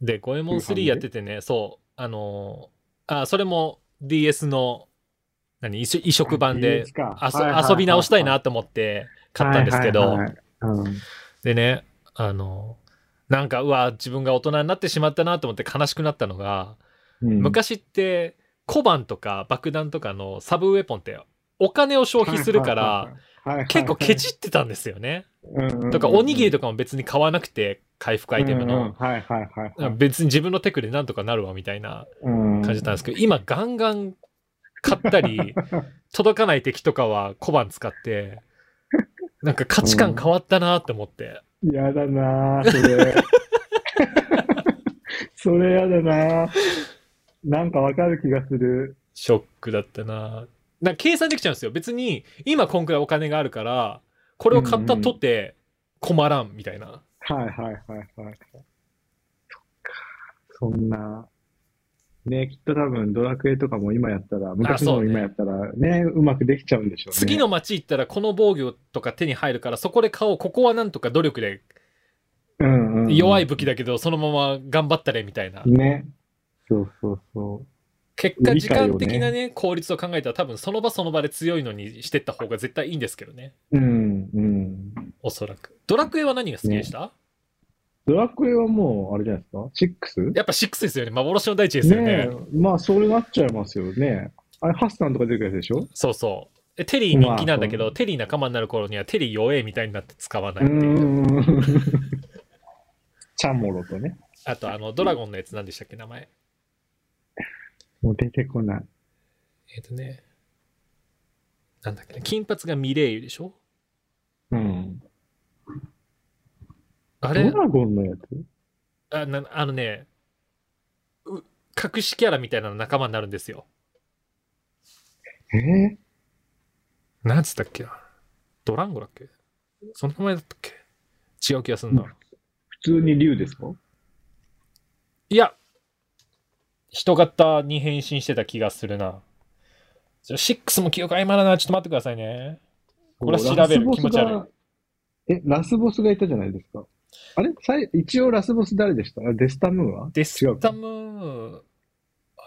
で、ゴエモン3やっててね、そう、あのーあ、それも DS の、何、移移植版で DS かあそはいはいはいはい遊び直したいなと思って買ったんですけど、はいはいはいうんでね、あのなんか、うわ、自分が大人になってしまったなと思って悲しくなったのが、うん昔って小判とか爆弾とかのサブウェポンってお金を消費するから、結構ケチってたんですよね。とか、おにぎりとかも別に買わなくて、回復アイテムの。別に自分のテクでなんとかなるわみたいな感感じだったんですけど、今ガンガン買ったり、届かない敵とかは小判使って、なんか価値観変わったなって思って。やだなぁ、それ。それやだなぁ。なんかわかる気がする。ショックだったななんか計算できちゃうんですよ。別に、今こんくらいお金があるから、これを買ったとて困らんみたいな。はいはいはいはい。そっか。そんな。ね、きっと多分ドラクエとかも今やったら、昔の今やったらね、うまくできちゃうんでしょうね。次の街行ったらこの防御とか手に入るからそこで買おう。ここはなんとか努力でうんうんうん弱い武器だけどそのまま頑張ったれみたいな。ね。そうそうそう。結果時間的なね、効率を考えたら多分その場その場で強いのにしてった方が絶対いいんですけどね。うんうん。おそらく。ドラクエは何が好きでした、ドラクエはもう、あれじゃないですか ?6? やっぱ6ですよね。幻の大地ですよね。ねえ、まあ、それなっちゃいますよね。あれ、ハッサンとか出てくるやつでしょ？そうそう。えテリー人気なんだけど、まあテリー仲間になる頃にはテリー弱えみたいになって使わなういっていう。チャンモロとね。あと、あの、ドラゴンのやつ何でしたっけ、名前。もう出てこない。えっ、とね。なんだっけね。金髪がミレイユでしょ？うん。あれ？ドラゴンのやつ？あなあのね、う隠しキャラみたいなの仲間になるんですよ。え？ーなんつったっけな？ドランゴだっけ？その名前だったっけ？違う気がするな。うん普通に竜ですか？いや、人型に変身してた気がするな。じゃ6も記憶曖昧だな。ちょっと待ってくださいね。これは調べる気持ち悪いがえ、ラスボスがいたじゃないですか？あれ？さい一応ラスボス誰でした？あデスタムーンは？デスタムー、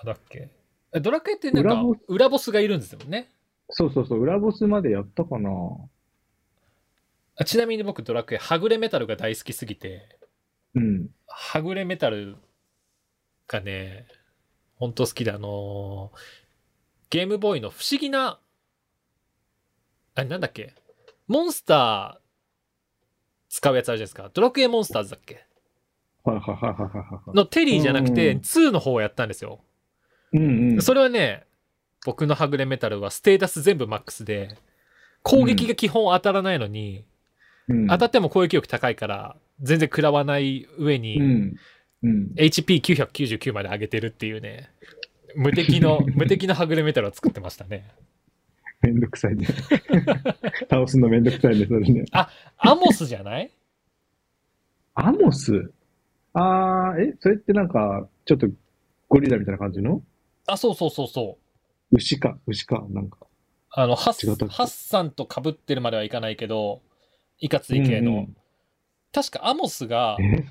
あ、だっけ？えドラクエってなんか裏ボス？裏ボスがいるんですよね？そうそうそう、裏ボスまでやったかなあちなみに僕ドラクエ、はぐれメタルが大好きすぎて、うん。はぐれメタルがね、ほんと好きで、あのーゲームボーイの不思議な、あれなんだっけ？モンスター使うやつあるじゃないですか。ドラクエモンスターズだっけ？のテリーじゃなくて、うん2の方をやったんですよ。うんうん。それはね、僕のはぐれメタルはステータス全部マックスで、攻撃が基本当たらないのに、うん、当たっても攻撃力高いから、全然食らわない上に、うん。うん。HP999 まで上げてるっていうね、無敵の、無敵のはぐれメタルを作ってましたね。めんどくさいね。倒すのめんどくさいね、それね。アモスじゃない？アモス？あー、え、それってなんか、ちょっとゴリラみたいな感じの？あ、そうそうそうそう。牛か、牛か、なんか。あの、ハッハッサンと被ってるまではいかないけど、いかつい系の。うんうん確かアモスがえ？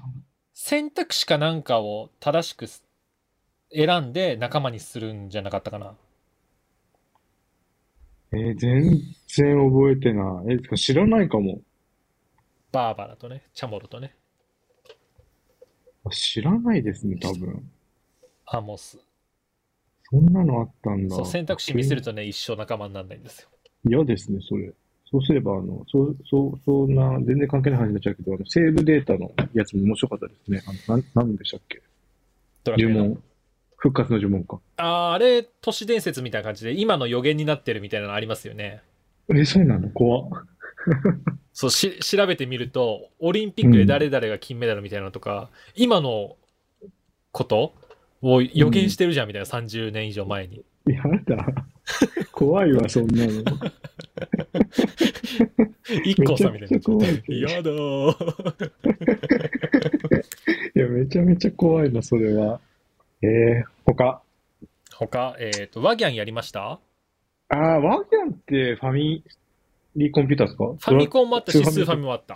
選択肢かなんかを正しくす選んで仲間にするんじゃなかったかな。えー全然覚えてない。え、知らないかも。バーバラとね、チャモロとね、あ知らないですね、多分。アモス。そんなのあったんだ。そう、選択肢見せるとね、一生仲間にならないんですよ。嫌ですね、それ。そうすれば、あの、そう、そう、そんな、全然関係ない話になっちゃうけど、あの、セーブデータのやつも面白かったですね。あの、なん、なんでしたっけ？呪文。復活の呪文か。あーあれ、都市伝説みたいな感じで、今の予言になってるみたいなのありますよね。え、そうなの？怖っ。そうし、調べてみると、オリンピックで誰々が金メダルみたいなのとか、今のことを予言してるじゃんみたいな、30年以上前に。やだ。怖いわ、そんなの。一個さんみたいにな。やだー。いや、めちゃめちゃ怖いな、それは。えー、他。他、えっ、と、ワギャンやりました？あー、ワギャンってファミリーコンピューターですか？ファミコンもあったし、スーファミもあった。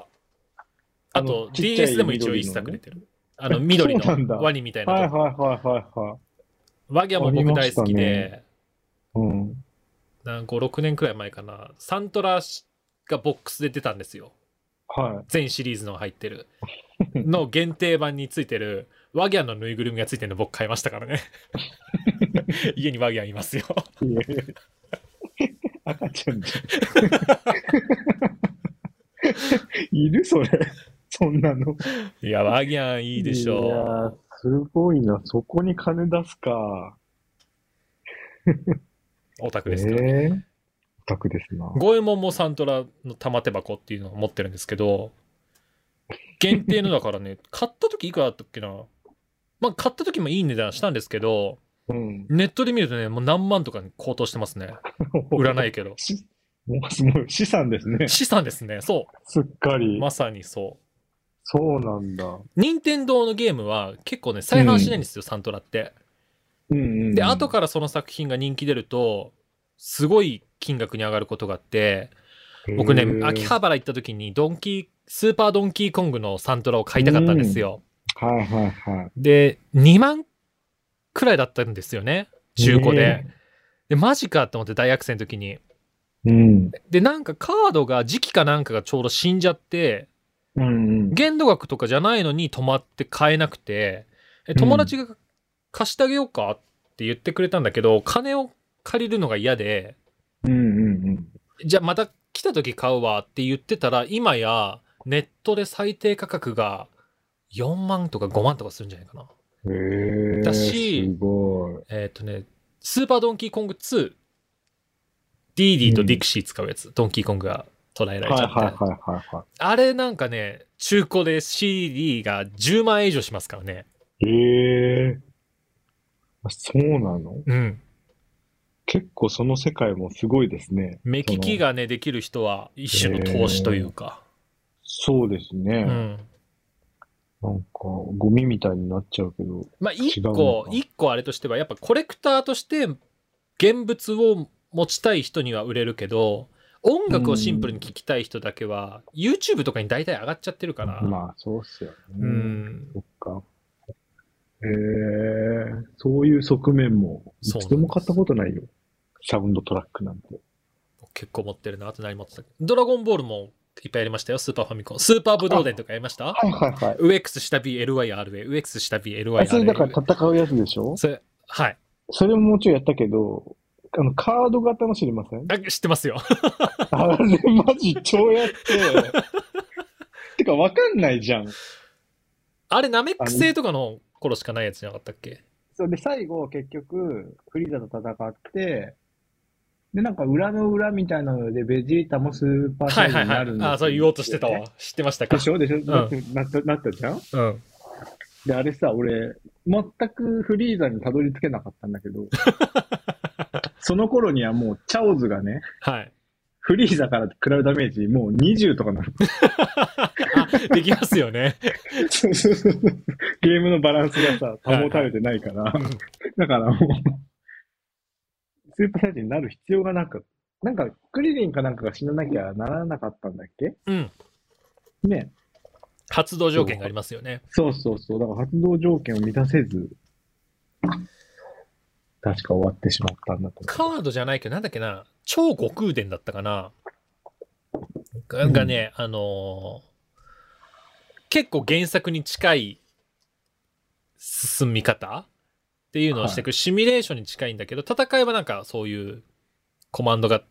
ああと DS でも一応一作出てる。あの、緑の ワニみたいな。はいはいはいはいはい。ワギャンも僕大好きで、うん。なんか5、6年くらい前かな。サントラがボックスで出たんですよ。は全シリーズの入ってる。の限定版についてる、ワギャンのぬいぐるみがついてるの僕買いましたからね。家にワギャンいますよ。い。いや赤ちゃんじゃん。いる？それ。そんなの。いや、ワギャンいいでしいやすごいな。そこに金出すか。う。オタクですからね。えー、オタクですな。五右衛門もサントラの玉手箱っていうのを持ってるんですけど、限定のだからね、買った時いくらだったっけな。まあ、買った時もいい値段したんですけど、うん。ネットで見るとね、もう何万とかに高騰してますね。売らないけど。しもうすごい資産ですね。資産ですね。そすっかりう。。まさにそう。そうなんだ。任天堂のゲームは結構ね、再販しないんですよ、サントラって。うんうんうん。で、後からその作品が人気出ると、すごい金額に上がることがあって、僕ね秋葉原行った時にドンキー、スーパードンキーコングのサントラを買いたかったんですよ。はいはいはい。で、2万くらいだったんですよね。中古で。ねで、マジかって思って大学生の時に。うん。で、なんかカードが時期かなんかがちょうど死んじゃって、うんうん。限度額とかじゃないのに止まって買えなくて、え友達が貸してあげようかって言ってくれたんだけど、金を借りるのが嫌で、うんうんじゃあまた来た時買うわって言ってたら、今やネットで最低価格が4万とか5万とかするんじゃないかな。だしすごい。えっ、とね、スーパードンキーコング2、ディーディとディクシー使うやつ、ドンキーコングが捉えられはいちゃった、はいはいはいはあれなんかね、中古で CD が10万円以上しますからね。い。へえ。あそうなの？うん。結構その世界もすごいですね。目利きがね、できる人は一種の投資というか。そうですね。うん。なんか、ゴミみたいになっちゃうけど。まあ、一個、か一個あれとしては、やっぱコレクターとして現物を持ちたい人には売れるけど、音楽をシンプルに聴きたい人だけは、YouTube とかに大体上がっちゃってるから。まあ、そうっすよね。うん。そっか。へえ、そういう側面も、そう一度も買ったことないよ。サウンドトラックなんて。結構持ってるなあと何持ってたドラゴンボールもいっぱいやりましたよ、スーパーファミコン。スーパーブドウ伝とかやりました？はいはいはい。?UX 下 BLYRA、UX 下 BLYRA。あ、それだから戦うやつでしょ？それ、はい。それももちろんやったけど、あの、カード型の知りません？あ知ってますよ。あれマジ超やって。てかわかんないじゃん。あれ、ナメック星とかの頃しかないやつじゃなかったっけ？それで最後結局、フリーザと戦って、で、なんか裏の裏みたいなので、ベジータもスーパーサイズはいはいはい。になるんですよあ、そう言おうとしてたわ。知ってましたか？でしょ？でしょ、なってなった、なったじゃん？うん。で、あれさ、俺、全くフリーザにたどり着けなかったんだけど、その頃にはもうチャオズがね、はい。フリーザから食らうダメージもう20とかなの。あ、できますよね。そうそうそうゲームのバランスがさ、保たれてないから、うんだからもう、スーパーサイズになる必要がなく、なんか、クリリンかなんかが死ななきゃならなかったんだっけ？うん。ね。発動条件がありますよね。そうそうそう。だから発動条件を満たせず、確か終わってしまったんだと思カードじゃないけど、なんだっけな、超悟空伝だったかな。ががね、あのー結構原作に近い進み方っていうのをしていく、シミュレーションに近いんだけど、戦いはなんかそういうコマンドが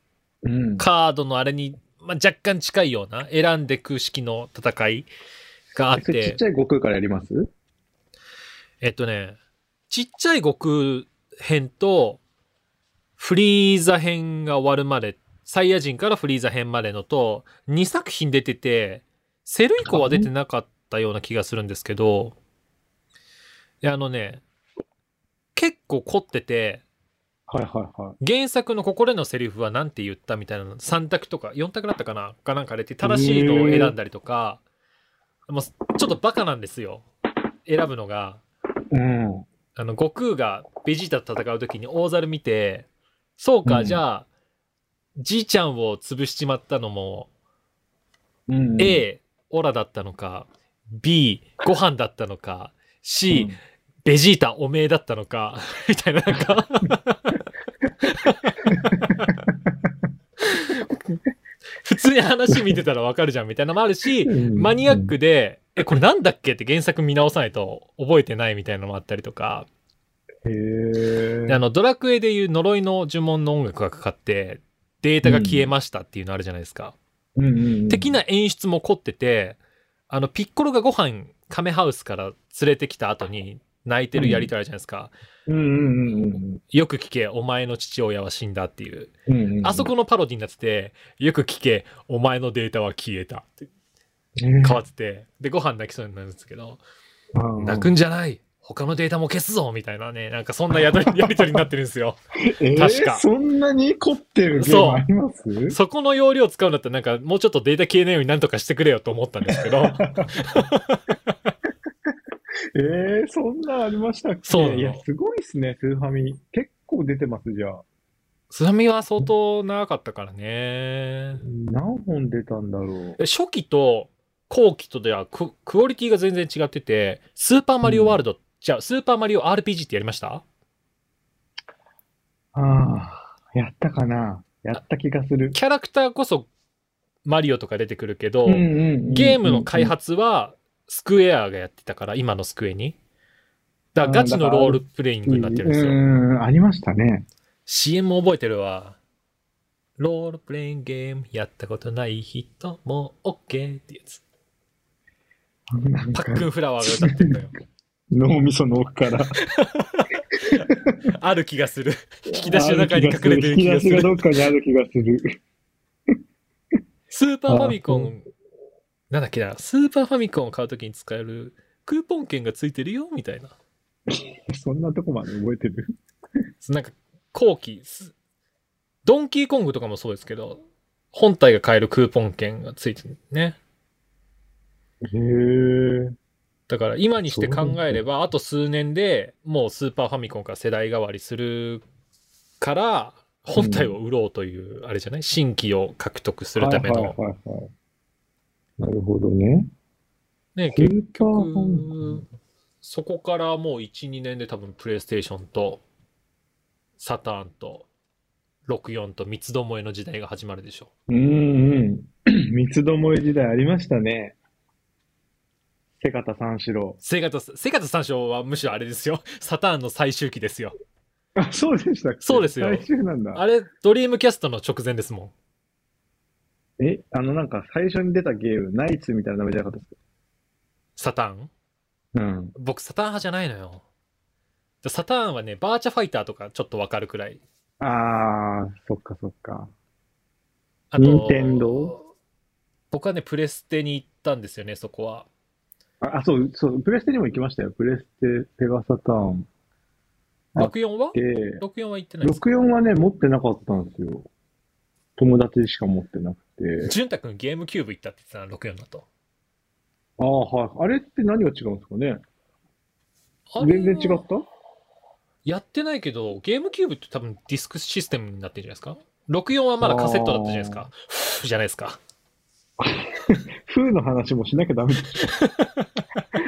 う。うん。カードのあれに、まあ、若干近いような選んでく式の戦いがあっそれちってち、ゃい悟空からやります？えっとね、ちっちゃい悟空編と、フリーザ編が終わるまで、サイヤ人からフリーザ編までのと、2作品出てて、セル以降は出てなかったような気がするんですけど、いやあのね、結構凝ってて、はいはいはい。原作のここでのセリフは何て言ったみたいなの3択とか4択だったかなかなんか出て正しいのを選んだりとか、もうちょっとバカなんですよ選ぶのがうん。あの悟空がベジータと戦う時に大猿見てそうか、うん。じゃあじいちゃんを潰しちまったのも、うん。A オラだったのか B ご飯だったのか C、うん。ベジータおめえだったのか みたいななんか。普通に話見てたらわかるじゃんみたいなのもあるし、うん。マニアックで、え、これなんだっけって原作見直さないと覚えてないみたいなのもあったりとか、へあの、ドラクエでいう呪いの呪文の音楽がかかって、データが消えましたっていうのあるじゃないですか。うんうんうん的な演出も凝ってて、あの、ピッコロがご飯、カメハウスから連れてきた後に泣いてるやりとりあるじゃないですか。うんうんうんうんよく聞け、お前の父親は死んだっていう。うんうんうん。あそこのパロディになってて、よく聞け、お前のデータは消えたって変変わってて、で、ご飯泣きそうになるんですけど、泣泣くんじゃない他のデータも消すぞみたいなね、なんかそんなやり やりになってるんですよ。えー確かそんなに凝ってるゲームあります？そこの容量使うんだったらなんかもうちょっとデータ消えないようになんとかしてくれよと思ったんですけど、えー、そんなありましたっけ？そういや、すごいっすね、スーファミ。結構出てます、じゃあ。津波は相当長かったからね。何本出たんだろう？初期と後期とではククオリティが全然違ってて、スーパーマリオワールド、じゃあスーパーマリオ RPG ってやりました？ああ、やったかな？やった気がする。キャラクターこそマリオとか出てくるけど、うんうんうんうんゲームの開発はスクエアがやってたから、今のスクエに。だガチのロールプレイングになってるんですよ。うん、ありましたね。CM も覚えてるわ。ロールプレイングゲームやったことない人も OK ってやつ。パックンフラワーが歌ってるのよ。脳みその奥から。ある気がする。引き出しの中に隠れてる気がする。引き出しがどっかにある気がする。スーパーファミコン、なんだっけな、スーパーファミコンを買うときに使えるクーポン券がついてるよ？みたいな。そんなとこまで覚えてる？なんか後期、すドンキーコングとかもそうですけど、本体が買えるクーポン券がついてるね。へえ。だから今にして考えれば、あと数年でもうスーパーファミコンから世代替わりするから、本体を売ろうという、あれじゃない？新規を獲得するための。なるほどね。ね、結局、そこからもう1、2年で多分プレイステーションと、サターンと、64と三つどもえの時代が始まるでしょうんうん。三つどもえ時代ありましたね。瀬形三四郎。セガタ、セガタ三章はむしろあれですよ。サターンの最終期ですよ。あ、そうでしたっけ？そうですよ最終なんだ。あれ、ドリームキャストの直前ですもん。え、あのなんか最初に出たゲーム、ナイツみたいな名前じゃなかったですサターン？かうん。僕、サターン派じゃないのよ。サターンはね、バーチャファイターとかちょっとわかるくらい。あー、そっかそっか。あと、任天堂僕はね、プレステに行ったんですよね、そこは。あ、あそう、そう、プレステにも行きましたよ。プレステ、ペガサターン。あ64は？で、?64 は行ってないですか？64はね、持ってなかったんですよ。友達しか持ってなくて。潤太くんゲームキューブ行ったって言ってたな、64だと。ああ、はい。あれって何が違うんですかね？全然違った？やってないけど、ゲームキューブって多分ディスクシステムになってるんじゃないですか ?64 はまだカセットだったじゃないですか。じゃないですか。風の話もしなきゃダメでしょ。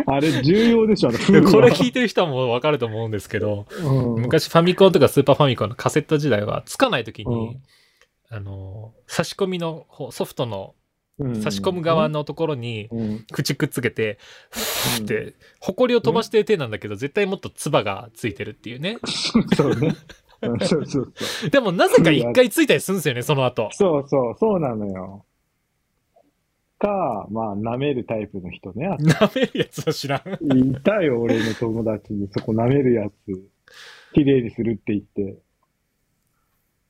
あれ重要でしょ、風は。これ聞いてる人はもうわかると思うんですけど、うん、昔ファミコンとかスーパーファミコンのカセット時代はつかない時に、うんあの、差し込みの方ソフトのうん差し込む側のところにうん、口くっつけて、ふーって、ほこりを飛ばしてる手なんだけど、絶対もっと唾がついてるっていうね。そうね。うんそうそうそう。でもなぜか一回ついたりするんですよね、その後。そうそう、そうなのよ。か、まあ、舐めるタイプの人ね。あ 舐めるやつは知らん。いたよ、俺の友達に。そこ舐めるやつ。綺麗にするって言って。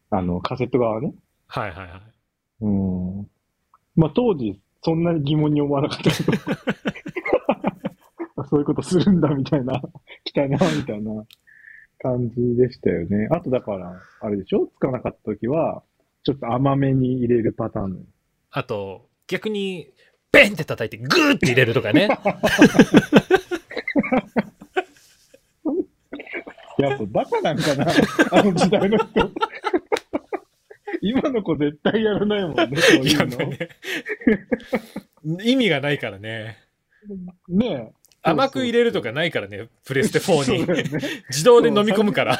あの、カセット側ね。はいはいはい。うん。まあ、当時、そんなに疑問に思わなかったけど。そういうことするんだ、みたいな。来たな、みたいな感じでしたよね。あと、だから、あれでしょ？つかなかった時は、ちょっと甘めに入れるパターン。あと、逆に、ベンって叩いてグーって入れるとかね。やっぱバカなんかなあの時代の人。今の子絶対やらないもんね、そういうの。ね意味がないからね。ねえ。甘く入れるとかないからね、プレステ4に。ね。自動で飲み込むから。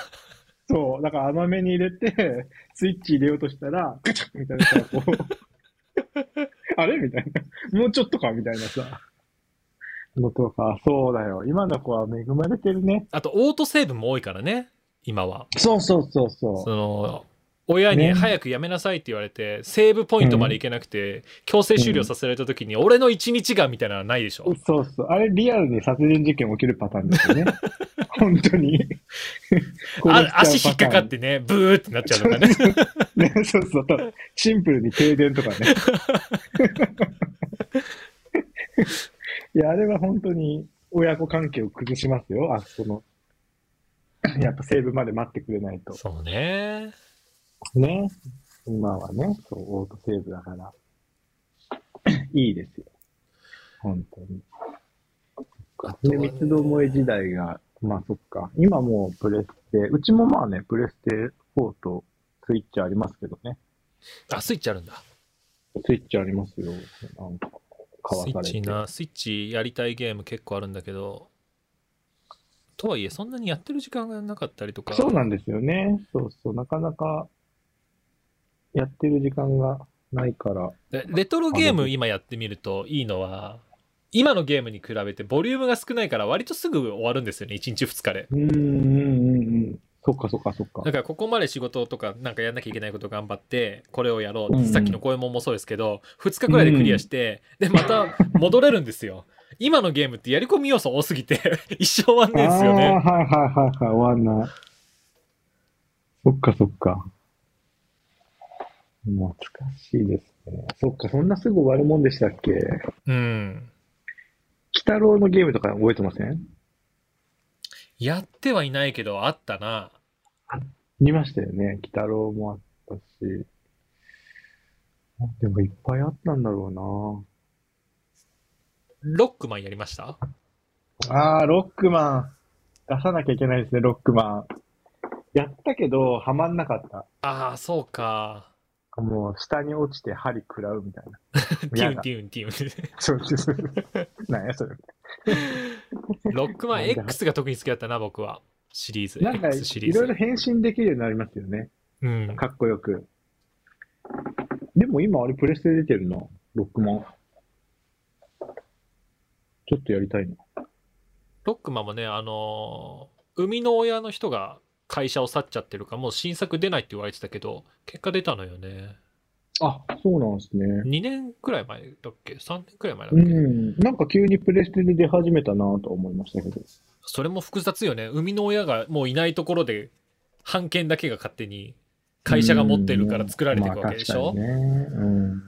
そう、だから甘めに入れて、スイッチ入れようとしたら、ガチャッみたいなさ、こう、あれ？みたいな。もうちょっとか？みたいなさ。のとか、そうだよ。今の子は恵まれてるね。あと、オートセーブも多いからね、今は。そうそうそうそその、親にね早くやめなさいって言われて、セーブポイントまでいけなくて、強制終了させられた時に、俺の一日がみたいなのはないでしょ？う。。そうそう。あれリアルに殺人事件起きるパターンですよね。本当に。あ足引っかかってね、ブーってなっちゃうとかね。ね、そうそう。シンプルに停電とかね。いや、あれは本当に親子関係を崩しますよ。あそこの。やっぱセーブまで待ってくれないと。そうね。ね。今はね、そう、オートセーブだから。いいですよ。本当に。で、三つどもえ時代が、まあそっか。今もうプレステ、うちもまあね、プレステ4とスイッチありますけどね。あ、スイッチあるんだ。スイッチありますよ。なんか、買わスイされて。ッチな、スイッチやりたいゲーム結構あるんだけど、とはいえ、そんなにやってる時間がなかったりとか。そうなんですよね。そうそう。なかなか、やってる時間がないから。でレトロゲーム今やってみるといいのは、今のゲームに比べてボリュームが少ないから割とすぐ終わるんですよね、1日2日で。うん、うん、うん、うん。そっかそっかそっかだ。からここまで仕事とかなんかやんなきゃいけないこと頑張って、これをやろう。うんうんさっきの声ももそうですけど、2日くらいでクリアして、で、また戻れるんですよ。今のゲームってやり込み要素多すぎて、一生終わんねえんですよね。はいはいはいはい、終わんない。そっかそっか。懐かしいですね。そっか、そんなすぐ終わるもんでしたっけ？うん。鬼太郎のゲームとか覚えてません？やってはいないけど、あったな。見ましたよね。鬼太郎もあったし。あでもいっぱいあったんだろロックマンやりました？うな。ああ、ロックマン。出さなきゃいけないですね、ロックマン。やったけど、はまんなかった。ああ、そうか。もう、下に落ちて針食らうみたいな。ティウンティウンティウン。そうそうそう。なんや、それ。ロックマン X が特に好きだったな、僕は。シリーズ。なんか、X シリーズ。いろいろ変身できるようになりますよね。うん。かっこよく。でも今、あれ、プレステで出てるな。ロックマン。ちょっとやりたいな。ロックマンもね、あのー生みの親の人が会社を去っちゃってるから、もう新作出ないって言われてたけど、結果出たのよね。あ、そうなんですね。2年くらい前だっけ ?3 年くらい前だっけ、うん。なんか急にプレステで出始めたなと思いましたけど。それも複雑よね。生みの親がもういないところで、版権だけが勝手に会社が持ってるから作られていくわけでしょ、まあ確かにね。うん。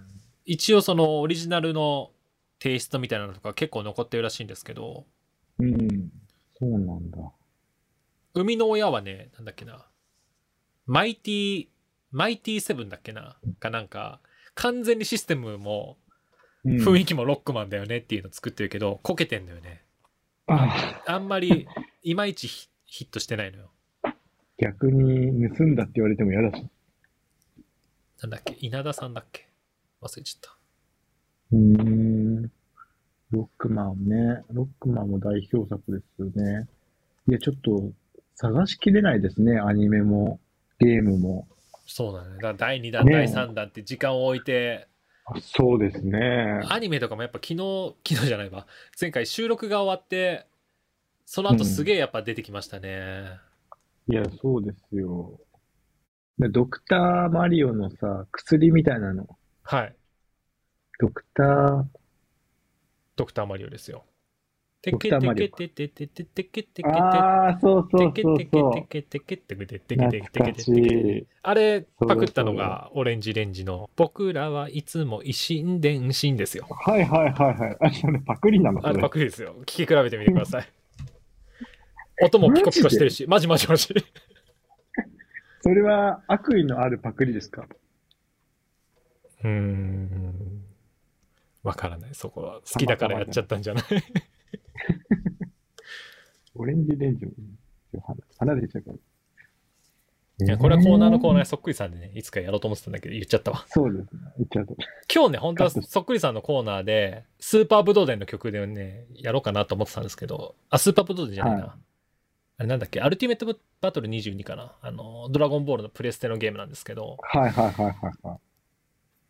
一応そのオリジナルのテイストみたいなのとか結構残ってるらしいんですけど、うん。そうなんだ。生みの親はね、なんだっけな、マイティ、マイティセブンだっけな、かなんか、完全にシステムもうん雰囲気もロックマンだよねっていうの作ってるけど、こけてんだよね。ああんまりいまいちヒヒットしてないのよ。逆に盗んだって言われても嫌だし。なんだっけ？稲田さんだっけ？忘れちゃった。うーん。ロックマンね。ロックマンも代表作ですよね。いや、ちょっと探しきれないですね。アニメも、ゲームも。そうだね。だ第2弾、ねえ第3弾って時間を置いて、あそうですね。アニメとかもやっぱ昨日、昨日じゃないわ。前回収録が終わって、その後すげえやっぱ出てきましたね。いや、そうですよ。でドクターマリオのさ、薬みたいなの。はい。ドクター、ドクターマリオですよ。テケテケテテテテテケテケテああ、そうそうテケテケそうそうテ。ケテケテケテケテケテケテケテケ。あれパクったのがオレンジレンジの僕らはいつも一心伝心ですよ。はいはいはいはい。あ、それパクリなのそれあれパクリですよ。聞き比べてみてください。音もピコピコしてるし、マジマジマジ。それは悪意のあるパクリですかうーん。わからない、そこは。好きだからやっちゃったんじゃないオレンジレンジも離れちゃうから。いや、これはコーナーのコーナーそっくりさんでね、いつかやろうと思ってたんだけど、言っちゃったわ。そうですね。言っちゃうと。今日ね、本当はそっくりさんのコーナーで、スーパーブドウ伝の曲でね、やろうかなと思ってたんですけど、あ、スーパーブドウ伝じゃないな。はいあれなんだっけ、アルティメットバトル22かな。あの、ドラゴンボールのプレステのゲームなんですけど、はいはいはいはいはい。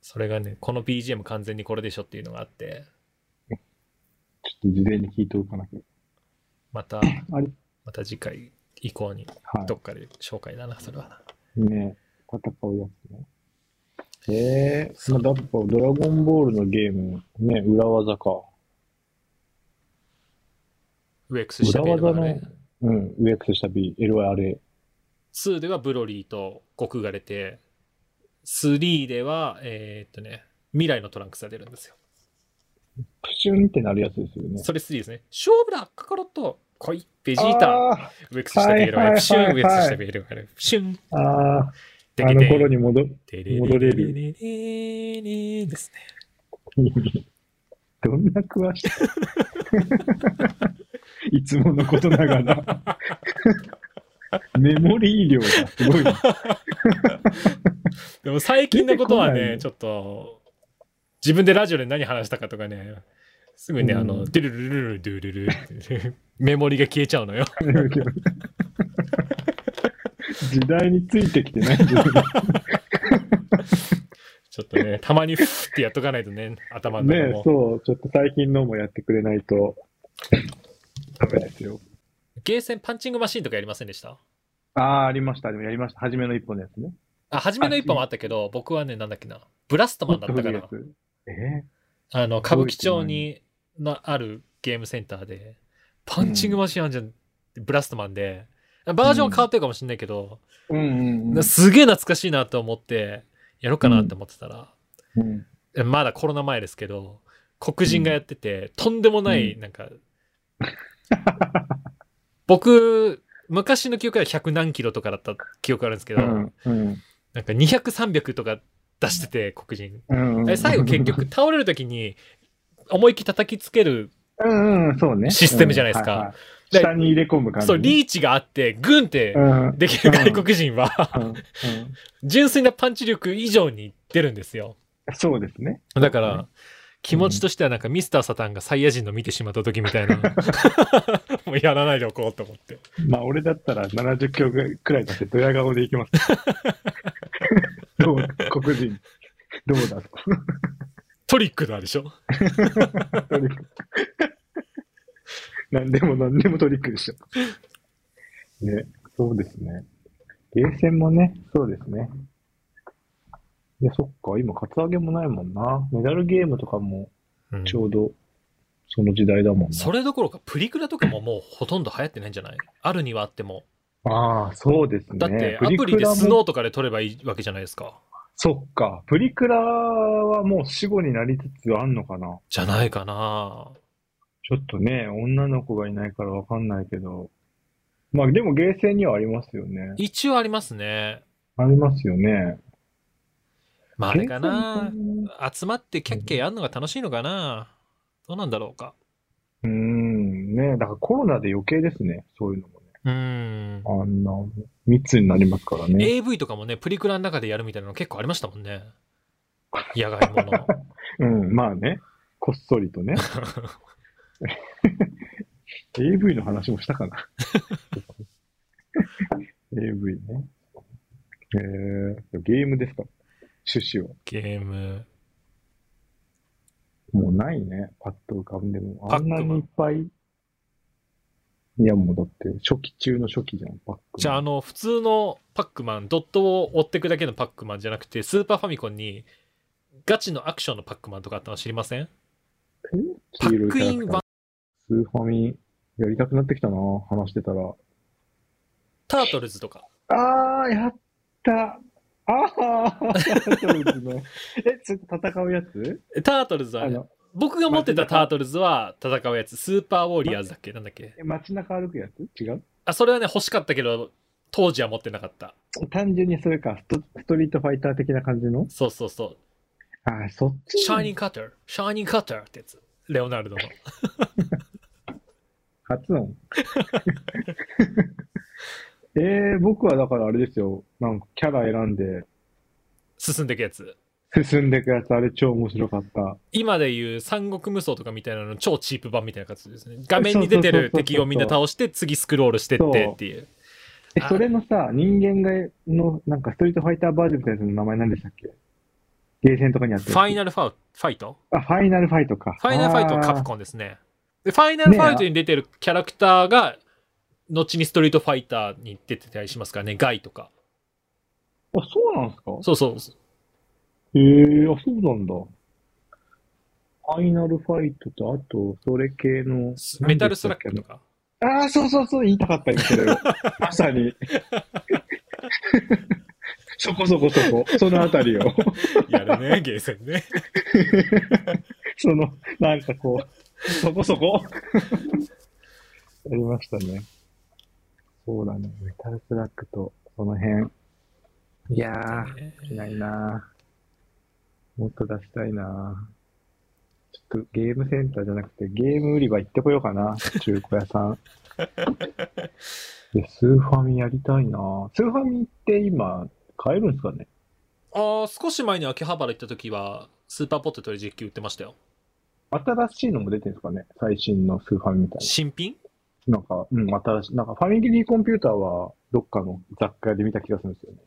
それがね、この BGM 完全にこれでしょっていうのがあって、ちょっと事前に聞いておかなきゃ。また、また次回以降に、はどっかで紹介だな、それはな。い。ね戦うやつね。ええまあ、だっぱドラゴンボールのゲーム、ね、裏技か。ウエクスした裏技ね。、うん、上 X した B、LRA。2ではブロリーと悟空が出て、3では、えーっとね、未来のトランクスが出るんですよ。プシュンってなるやつですよね。それ3ですね。勝負だカカロット来いベジータあウエクスしたベールがある。シュンウエクスしたベールがある。プシュンあ、あの頃に戻戻れるですね。どんな詳しいいつものことながら。メモリー量がすごいな。でも最近のことはね、ちょっと、自分でラジオで何話したかとかね、すぐね、うんあの、ドゥルルルルルドゥルルルメモリが消えちゃうのよ。時代についてきてないちょっとね、たまにフッってやっとかないとね、頭の中ねも。そう、ちょっと最近のもやってくれないとダメですよ。ゲーセンパンチングマシンとかやりませんでしたああ、ありました。でもやりました。初めの一本のやつね。あ、初めの一本もあったけど、僕はね、なんだっけな、ブラストマンだったかなもっと。古いやつえあの、歌舞伎町になあるゲームセンターで、パンチングマシンあんじゃん、ブラストマンで、バージョンは変わってるかもしれないけど、ー、うんうんうん。すげえ懐かしいなと思って、やろうかなって思ってたら、うん。まだコロナ前ですけど、黒人がやってて、とんでもない、うん。なんか、僕、昔の記憶は100何キロとかだった記憶あるんですけど、うんうん。なんか200、300とか出してて、黒人。うんうんえ最後結局倒れる時に思いっきり叩きつけるうんうん、そうね。システムじゃないですか下に入れ込む感じ。そう、リーチがあって、グンってうん。できる外国人は、純粋なパンチ力以上に出るんですよ。そうですね。だから、気持ちとしてはなんかミスターサタンがサイヤ人の見てしまった時みたいな。もうやらないでおこうと思って。まあ、俺だったら70キロくらい出してドヤ顔でいきます。どう、黒人、どうだと。トリックだでしょ？トリック。何でも何でもトリックでしょ。ね、そうですね。ゲーセンもね、そうですね。いや、そっか、今、カツアゲもないもんな。メダルゲームとかもうんちょうどその時代だもんな。それどころかプリクラとかももうほとんど流行ってないんじゃない？あるにはあっても。ああ、そうですね。だってアプリでスノーとかで撮ればいいわけじゃないですか。そっか。プリクラはもう死後になりつつあんのかな。じゃないかなちょっとね、女の子がいないからわかんないけど。まあでもゲーセンにはありますよね。一応ありますね。ありますよね。まああれかな集まってキャッキャやるのが楽しいのかなどうなんだろうか。うーん、ね。だからコロナで余計ですね。そういうのもね。うーん。あんな、密になりますからね。AV とかもね、プリクラの中でやるみたいなの結構ありましたもんね。野外もの。うん、まあね。こっそりとね。AV の話もしたかな。AV ね。えー、ゲームですか？趣旨は？ゲーム。もうないね。パッと浮かんでも。あんなにいっぱい。いや、もうだって、初期中の初期じゃん、パックマン。じゃあ、あの、普通のパックマン、ドットを追ってくだけのパックマンじゃなくて、スーパーファミコンにガチのアクションのパックマンとかあったの知りません？パ黄色ックインワンいキャラクター、スーファミ、やりたくなってきたな、話してたら。タートルズとか。あー、やったあー、そうですね。え、それ戦うやつ？タートルズはね、あの、僕が持ってたタートルズは戦うやつ、スーパーウォリアーズだっけ？なんだっけ？え街中歩くやつ？違う？あ、それはね、欲しかったけど、当時は持ってなかった。単純にそれか、ストストリートファイター的な感じの？そうそうそう。あー、そっちシャーニングカッター、シャーニングカッターってやつ。レオナルドの。発音。えー、僕はだからあれですよ。なんかキャラ選んで進んでいくやつ。進んでいくやつ、あれ超面白かった。今でいう三国無双とかみたいなの超チープ版みたいな感じですね。画面に出てる敵をみんな倒して、次スクロールしてってっていう。え、あそれのさ、人間がの、なんかストリートファイターバージョンみたいなの名前何でしたっけ？ゲーセンとかにあってファイナルファウファイト？あ、ファイナルファイトか。ファイナルファイトはカプン。コンですね。で、ファイナルファイトに出てるキャラクターが、後にストリートファイターに出てたりしますからね、ガイとか。あ、そうなんですか？そうそう。へえー、あ、そうなんだ。ファイナルファイトと、あと、それ系の。メタルスラックとか？ああ、そうそうそう、言いたかった、今それを。まさに。そこそこそこ、そのあたりを。やるね、ゲーセンね。その、なんかこう、そこそこ。やりましたね。そうだね、メタルスラックと、その辺。いやー、しないなもっと出したいなちょっとゲームセンターじゃなくてゲーム売り場行ってこようかな。中古屋さん。で、スーファミやりたいなスーファミって今、買えるんですかね？ああ、少し前に秋葉原行った時は、スーパーポテトで実機売ってましたよ。新しいのも出てるんですかね？最新のスーファミみたい新品？な。なんか、うん、新しい。なんかファミリーコンピューターはどっかの雑貨屋で見た気がするんですよね。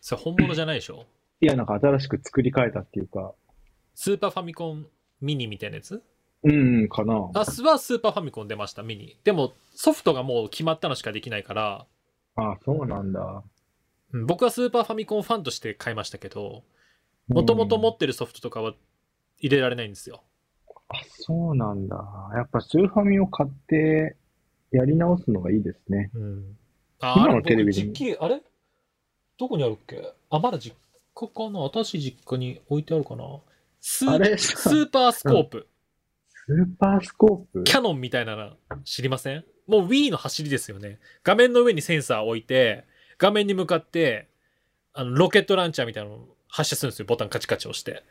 それ本物じゃないでしょ？いや、なんか新しく作り変えたっていうか、スーパーファミコンミニみたいなやつ？うん、うん、かな。あ、スはスーパーファミコン出ました、ミニ。でも、ソフトがもう決まったのしかできないから、あ、そうなんだ。うん僕はスーパーファミコンファンとして買いましたけど、もともと持ってるソフトとかは入れられないんですよ。あ、そうなんだ。やっぱスーファミを買ってやり直すのがいいですね。うん。あ、今のテレビに僕実機、あれ？どこにあるっけ？あ、まだ実家かな新しい実家に置いてあるかな？スーあれ？スーパースコープ、スーパースコープ？キャノンみたいなの知りません？もう Wii の走りですよね。画面の上にセンサー置いて、画面に向かって、あの、ロケットランチャーみたいなのを発射するんですよ。ボタンカチカチ押して。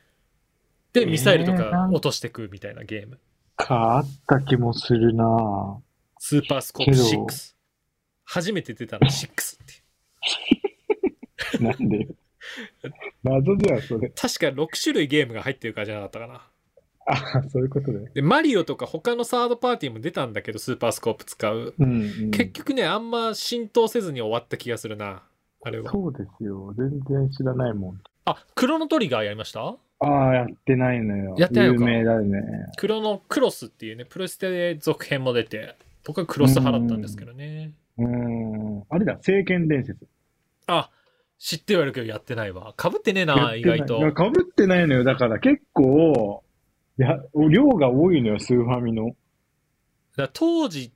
で、ミサイルとか落としてくみたいなゲーム。かあった気もするなぁスーパースコープけど6。初めて出たの6って。なんで？謎じゃん、それ。確か6種類ゲームが入ってるからじゃなかったかな。あ、そういうことね。で、マリオとか他のサードパーティーも出たんだけど、スーパースコープ使う。うん、うん。結局ね、あんま浸透せずに終わった気がするな。あれは。そうですよ。全然知らないもん。あ、クロノトリガーやりました？ああ、やってないのよ。やってないのか有名だよね。クロノクロスっていうね、プロステで続編も出て、僕はクロス派だったんですけどね。うーん。あれだ、聖剣伝説。あ、知ってはいるけどやってないわ。かぶってねえな、意外と。かぶってないのよ。だから結構、いや、量が多いのよ、スーファミの。だ当時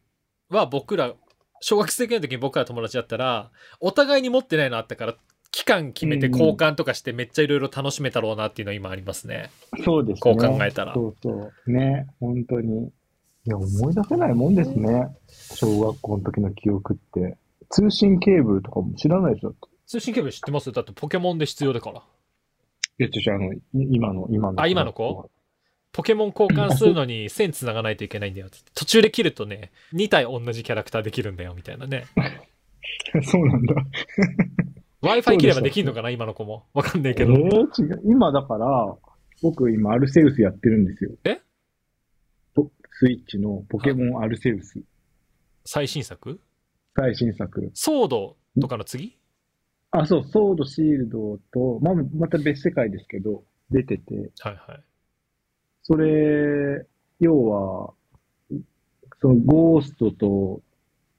は僕ら、小学生の時に僕ら友達だったら、お互いに持ってないのあったから、期間決めて交換とかしてめっちゃいろいろ楽しめたろうなっていうのは今ありますね。そうですね。こう考えたらそうそう。ね、本当に。いや、思い出せないもんですね。小学校の時の記憶って。通信ケーブルとかも知らないでしょ？通信ケーブル知ってます？だってポケモンで必要だから。いや、ちょ、あの、い今の、今の。あ今の子？ポケモン交換するのに線繋がないといけないんだよって。途中で切るとね、2体同じキャラクターできるんだよみたいなね。そうなんだ。Wi-Fi 切ればできるのかな？今の子も。わかんないけど。えー、違う。今だから、僕今アルセウスやってるんですよ。え？ポスイッチのポケモンアルセウス。最新作？最新作。ソードとかの次？あ、そう、ソード、シールドと、まあ、また別世界ですけど、出てて、はいはい。それ、要は、そのゴーストと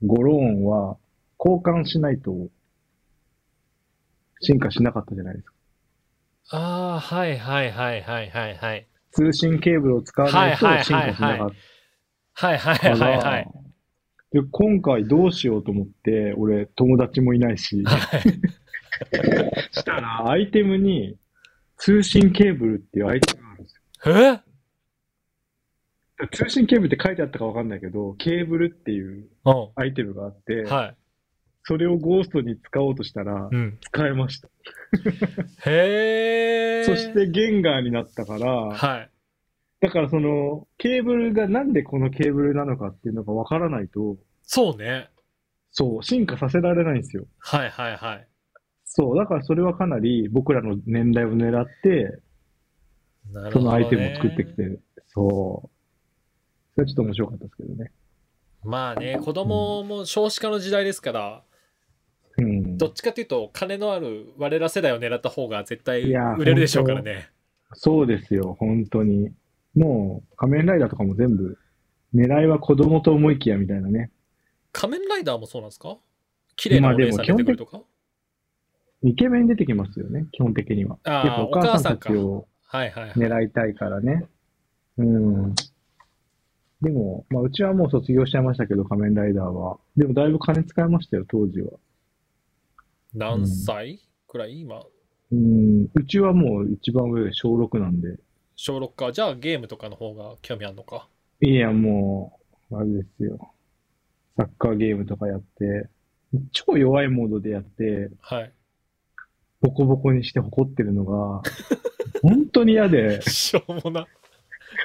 ゴローンは交換しないと進化しなかったじゃないですか。ああ、はいはいはいはいはいはい。通信ケーブルを使わないと進化しなかっはいはいたから、はいはい。で、今回どうしようと思って、俺友達もいないし、はい。したらアイテムに通信ケーブルっていうアイテムがあるんですよ。え？通信ケーブルって書いてあったかわかんないけど、ケーブルっていううアイテムがあって、ん。はい。それをゴーストに使おうとしたらう、ん。使えました。へえ。そして、ゲンガーになったから、はい。だからその、ケーブルがなんでこのケーブルなのかっていうのがわからないと、そうね。そう、進化させられないんですよ。はいはいはい。そう、だからそれはかなり僕らの年代を狙って。そのアイテムを作ってきて、そう。それはちょっと面白かったですけどね。まあね、子供も少子化の時代ですから、うん。どっちかというと、金のある我ら世代を狙った方が絶対売れるでしょうからね。そうですよ、本当に。もう、仮面ライダーとかも全部、狙いは子供と思いきやみたいなね。仮面ライダーもそうなんですか？綺麗なお姉さん出てくるとか？イケメン出てきますよね、基本的には。あーやっぱお母さんたちをはいはいはい。狙いたいからね。うん。でも、まあ、うちはもう卒業しちゃいましたけど、仮面ライダーは。でも、だいぶ金使いましたよ、当時は。何歳？くらい？今、うん。うちはもう一番上、小6なんで。小6か。じゃあゲームとかの方が興味あるのか？いや、もう、あれですよ。サッカーゲームとかやって、超弱いモードでやって、はい。ボコボコにして怒ってるのが、本当に嫌で、しょうもな。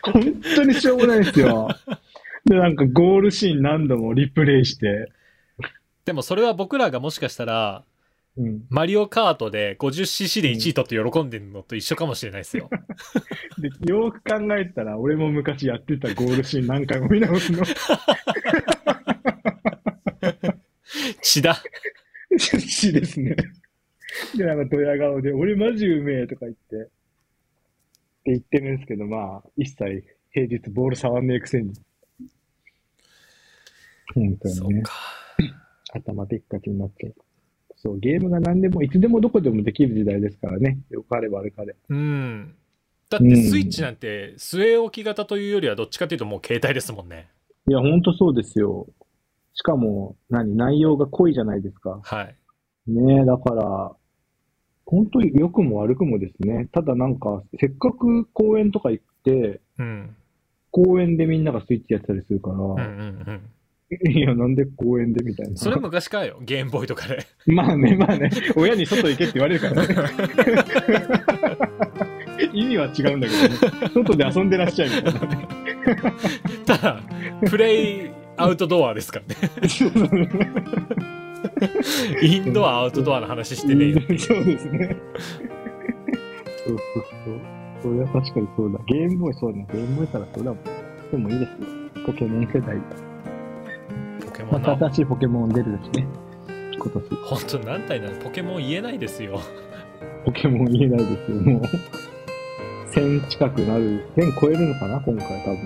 本当にしょうもないですよ。で、なんかゴールシーン何度もリプレイして、でもそれは僕らがもしかしたら、うん。マリオカートで 50cc で1位取って喜んでるのと一緒かもしれないですよ。で、よく考えたら、俺も昔やってたゴールシーン何回も見直すの。血だ。しですね。で、なんかドヤ顔で、俺マジうめえとか言って、って言ってるんですけど、まあ、一切平日ボール触んねえくせに。本当にね、そうか。頭でっかちになって。そう、ゲームが何でも、いつでもどこでもできる時代ですからね。よかればあれかで。うん。だってスイッチなんて据え置き型というよりはどっちかというともう携帯ですもんね。いや、ほんとそうですよ。しかも、何、内容が濃いじゃないですか。はい。ねえ、だから、本当に良くも悪くもですね。ただなんか、せっかく公園とか行って、うん。公園でみんながスイッチやってたりするから、うんうんうん。いや、なんで公園でみたいな。それ昔からよ。ゲームボーイとかで。まあね、まあね、親に外行けって言われるからね。意味は違うんだけどね。外で遊んでらっしゃいみたいなね。ただ、プレイアウトドアですからね。インドア、アウトドアの話してねえよ。そうですね。そうそうそう。それは確かにそうだ。ゲームボーイそうだね。ゲームボーイからそうだもん。でもいいですよ。ポケモン世代。ポケモンな。また新しいポケモン出るしね。今年。本当何体なの？ポケモン言えないですよ。ポケモン言えないですよ。もう。1000近くなる。1000超えるのかな今回多分。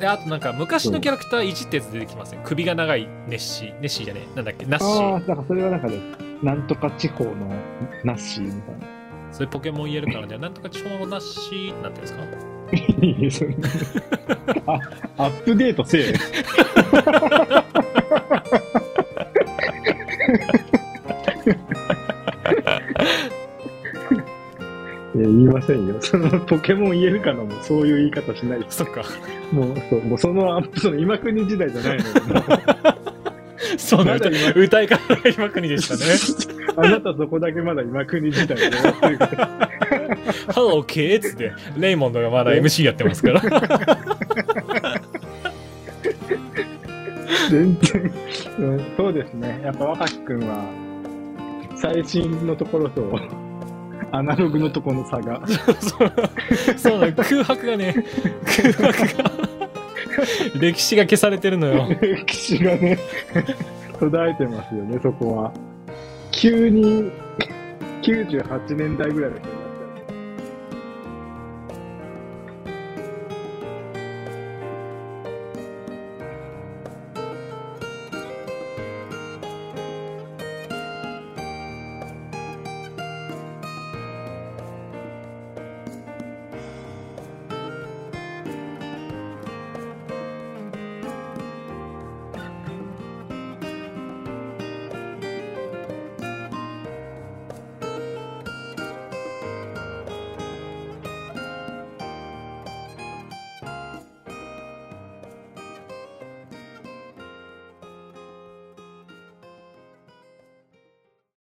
で、あとなんか昔のキャラクターいじってやつ出てきません？首が長いネッシー。ネッシーじゃねえ。なんだっけ？ナッシああ、ー。だからそれはなんかね、なんとか地方のナッシーみたいな。それポケモン言えるからね。なんとか地方のナッシーなってるんですかアップデートせえ。言いませんよ。そ のポケモン言えるかな？もそういう言い方しないです。そっか。もう、そう、もうそのアップ、その今国時代じゃないの そうだ今歌い方が今国でしたね。あなたそこだけまだ今国時代でやってるから。Hello kids って、レイモンドがまだ MC やってますから。全然、うんそうですね。やっぱ若きくんは、最新のところと、アナログのところの差が。そうそうなの空白がね、空白が、歴史が消されてるのよ。歴史がね、途絶えてますよね、そこは。急に、98年代ぐらいの人